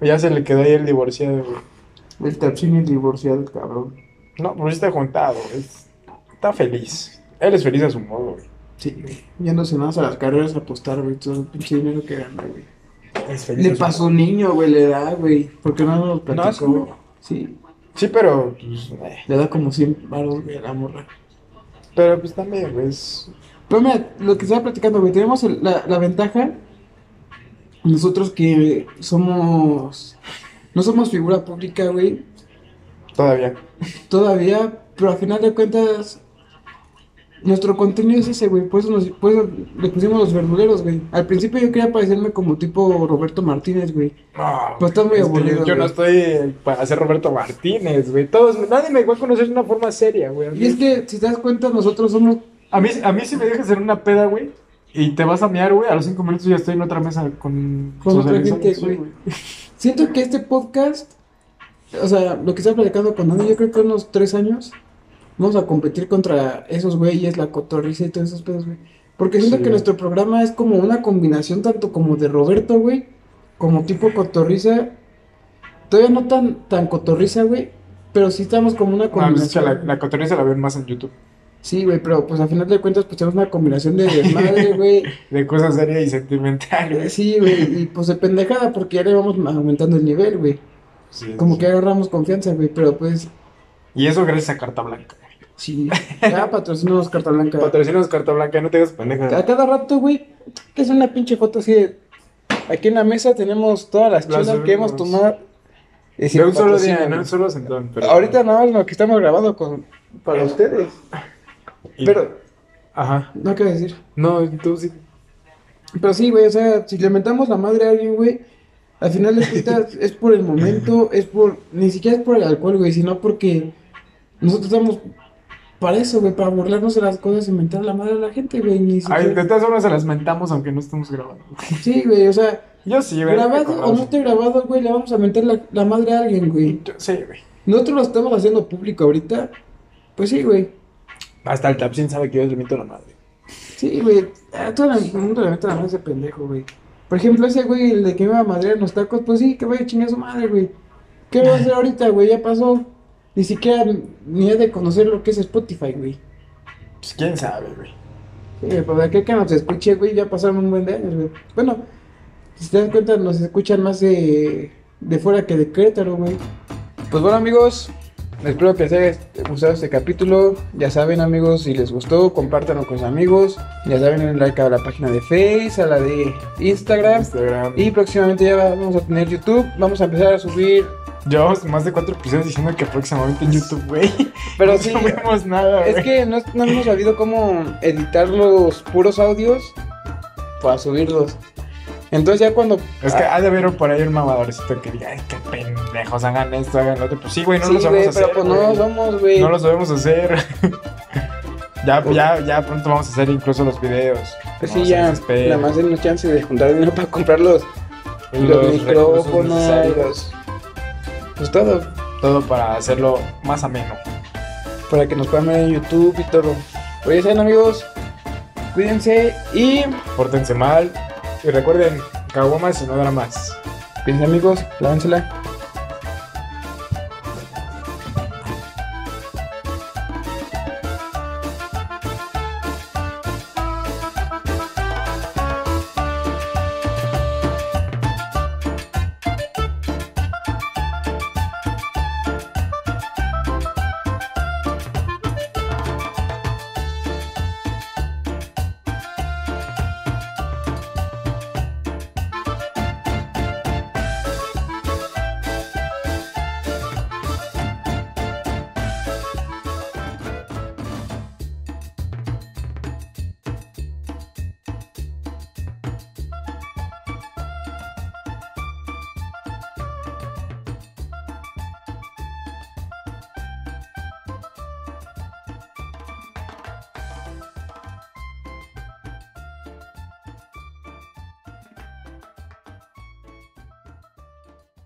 Ya se le quedó ahí el divorciado, güey. El Tapsin y el divorciado, cabrón. No, pues está juntado, es- está feliz. Él es feliz a su modo, güey. Sí, güey. Yéndose nada más a las carreras a apostar, güey. Todo el pinche dinero que gana, güey. Es feliz. a Le pasó un niño, güey, le da, güey. ¿Por qué no nos No, platicó, es Sí, Sí, pero, pues, eh, le da como 100 baros, güey, a la morra. pero pues también, güey, es... Pero mira, lo que estaba platicando, güey, tenemos el- la, la ventaja, nosotros que somos, no somos figura pública, güey, Todavía. todavía, pero al final de cuentas, nuestro contenido es ese, güey, por eso, nos, por eso le pusimos los verduleros, güey. Al principio yo quería parecerme como tipo Roberto Martínez, güey. No, Pues está muy es aburrido, Yo, yo no estoy para ser Roberto Martínez, güey. Todos, nadie me va a conocer de una forma seria, güey. Y es que, si te das cuenta, nosotros somos A mí, a mí si me dejas en una peda, güey, y te vas a miar, güey, a los cinco minutos ya estoy en otra mesa con... Con otra gente, güey. Siento que este podcast, o sea, lo que estaba platicando con Dani, yo creo que unos tres años vamos a competir contra esos güeyes, la cotorriza y todos esos pedos, güey. Porque siento Sí. que nuestro programa es como una combinación tanto como de Roberto, güey, como tipo cotorriza. Todavía no tan, tan cotorriza, güey, pero sí estamos como una No, pues combinación. la, la cotorriza la ven más en YouTube. Sí, güey, pero pues al final de cuentas pues tenemos una combinación de desmadre, güey. De cosas serias y sentimentales. Eh, Sí, güey, y pues de pendejada porque ya le vamos aumentando el nivel, güey. Sí, Como sí. que agarramos confianza, güey, pero pues Y eso gracias a Carta Blanca. Sí. Ya patrocinamos carta blanca. Patrocinos Carta Blanca, no te hagas pendeja. A cada rato, güey, que es una pinche foto así de. Aquí en la mesa tenemos todas las Las chelas que hemos tomado. Sin De un solo día, no un solo sentón. Pero... Ahorita nada más lo que estamos grabando con, para ustedes. Y- Pero, Ajá. no quiero decir. No, tú sí. Pero sí, güey, o sea, si le mentamos la madre a alguien, güey, al final de cuentas es por el momento, es por. Ni siquiera es por el alcohol, güey, sino porque nosotros estamos para eso, güey, para burlarnos de las cosas y mentar la madre a la gente, güey. Ni Ay, de todas formas se las mentamos aunque no estemos grabando. Sí, güey, o sea, Yo sí, güey. grabado o no esté grabado, güey, le vamos a mentar la, la madre a alguien, güey. Yo- Sí, güey. Nosotros lo estamos haciendo público ahorita. Pues sí, güey. Hasta el Tapsin sabe que yo le miento a la madre. Sí, güey. A todo el mundo le mete la madre a ese pendejo, güey. Por ejemplo, ese güey, el de que me iba a madrear en los tacos, pues sí, que vaya a chingar a su madre, güey. ¿Qué va a hacer ahorita, güey? Ya pasó. Ni siquiera ni ha de conocer lo que es Spotify, güey. Pues quién sabe, güey. Sí, para que que nos escuche, güey, ya pasaron un buen de años, güey. Bueno, si te das cuenta, nos escuchan más de, de fuera que de Querétaro, güey. Pues bueno, amigos, espero que les haya gustado este capítulo. Ya saben, amigos, si les gustó, compártanlo con sus amigos. Ya saben, denle like a la página de Face, a la de Instagram. Instagram. Y próximamente ya vamos a tener YouTube. Vamos a empezar a subir. Llevamos más de cuatro episodios diciendo que próximamente en YouTube, güey. Pero no sí, subimos nada, es que no, no hemos sabido cómo editar los puros audios para subirlos. Entonces ya cuando... Es que Ah, ha de haber por ahí un mamadorcito que diga, ay, qué pendejos, hagan esto, hagan lo otro. Pues sí, güey, no sí, lo sabemos hacer. pero pues no güey. somos, güey. No lo sabemos hacer. ya, ya, ya pronto vamos a hacer incluso los videos. Pues No sí, ya, desesperen. nada más denos chance de juntar dinero para comprar los, los, recursos micrófonos, los- pues todo, Todo para hacerlo más ameno. para que nos puedan ver en YouTube y todo. Pues ya amigos, cuídense y Pórtense mal. Y recuerden, caguamas y no dramas. cuídense, amigos, lávensela.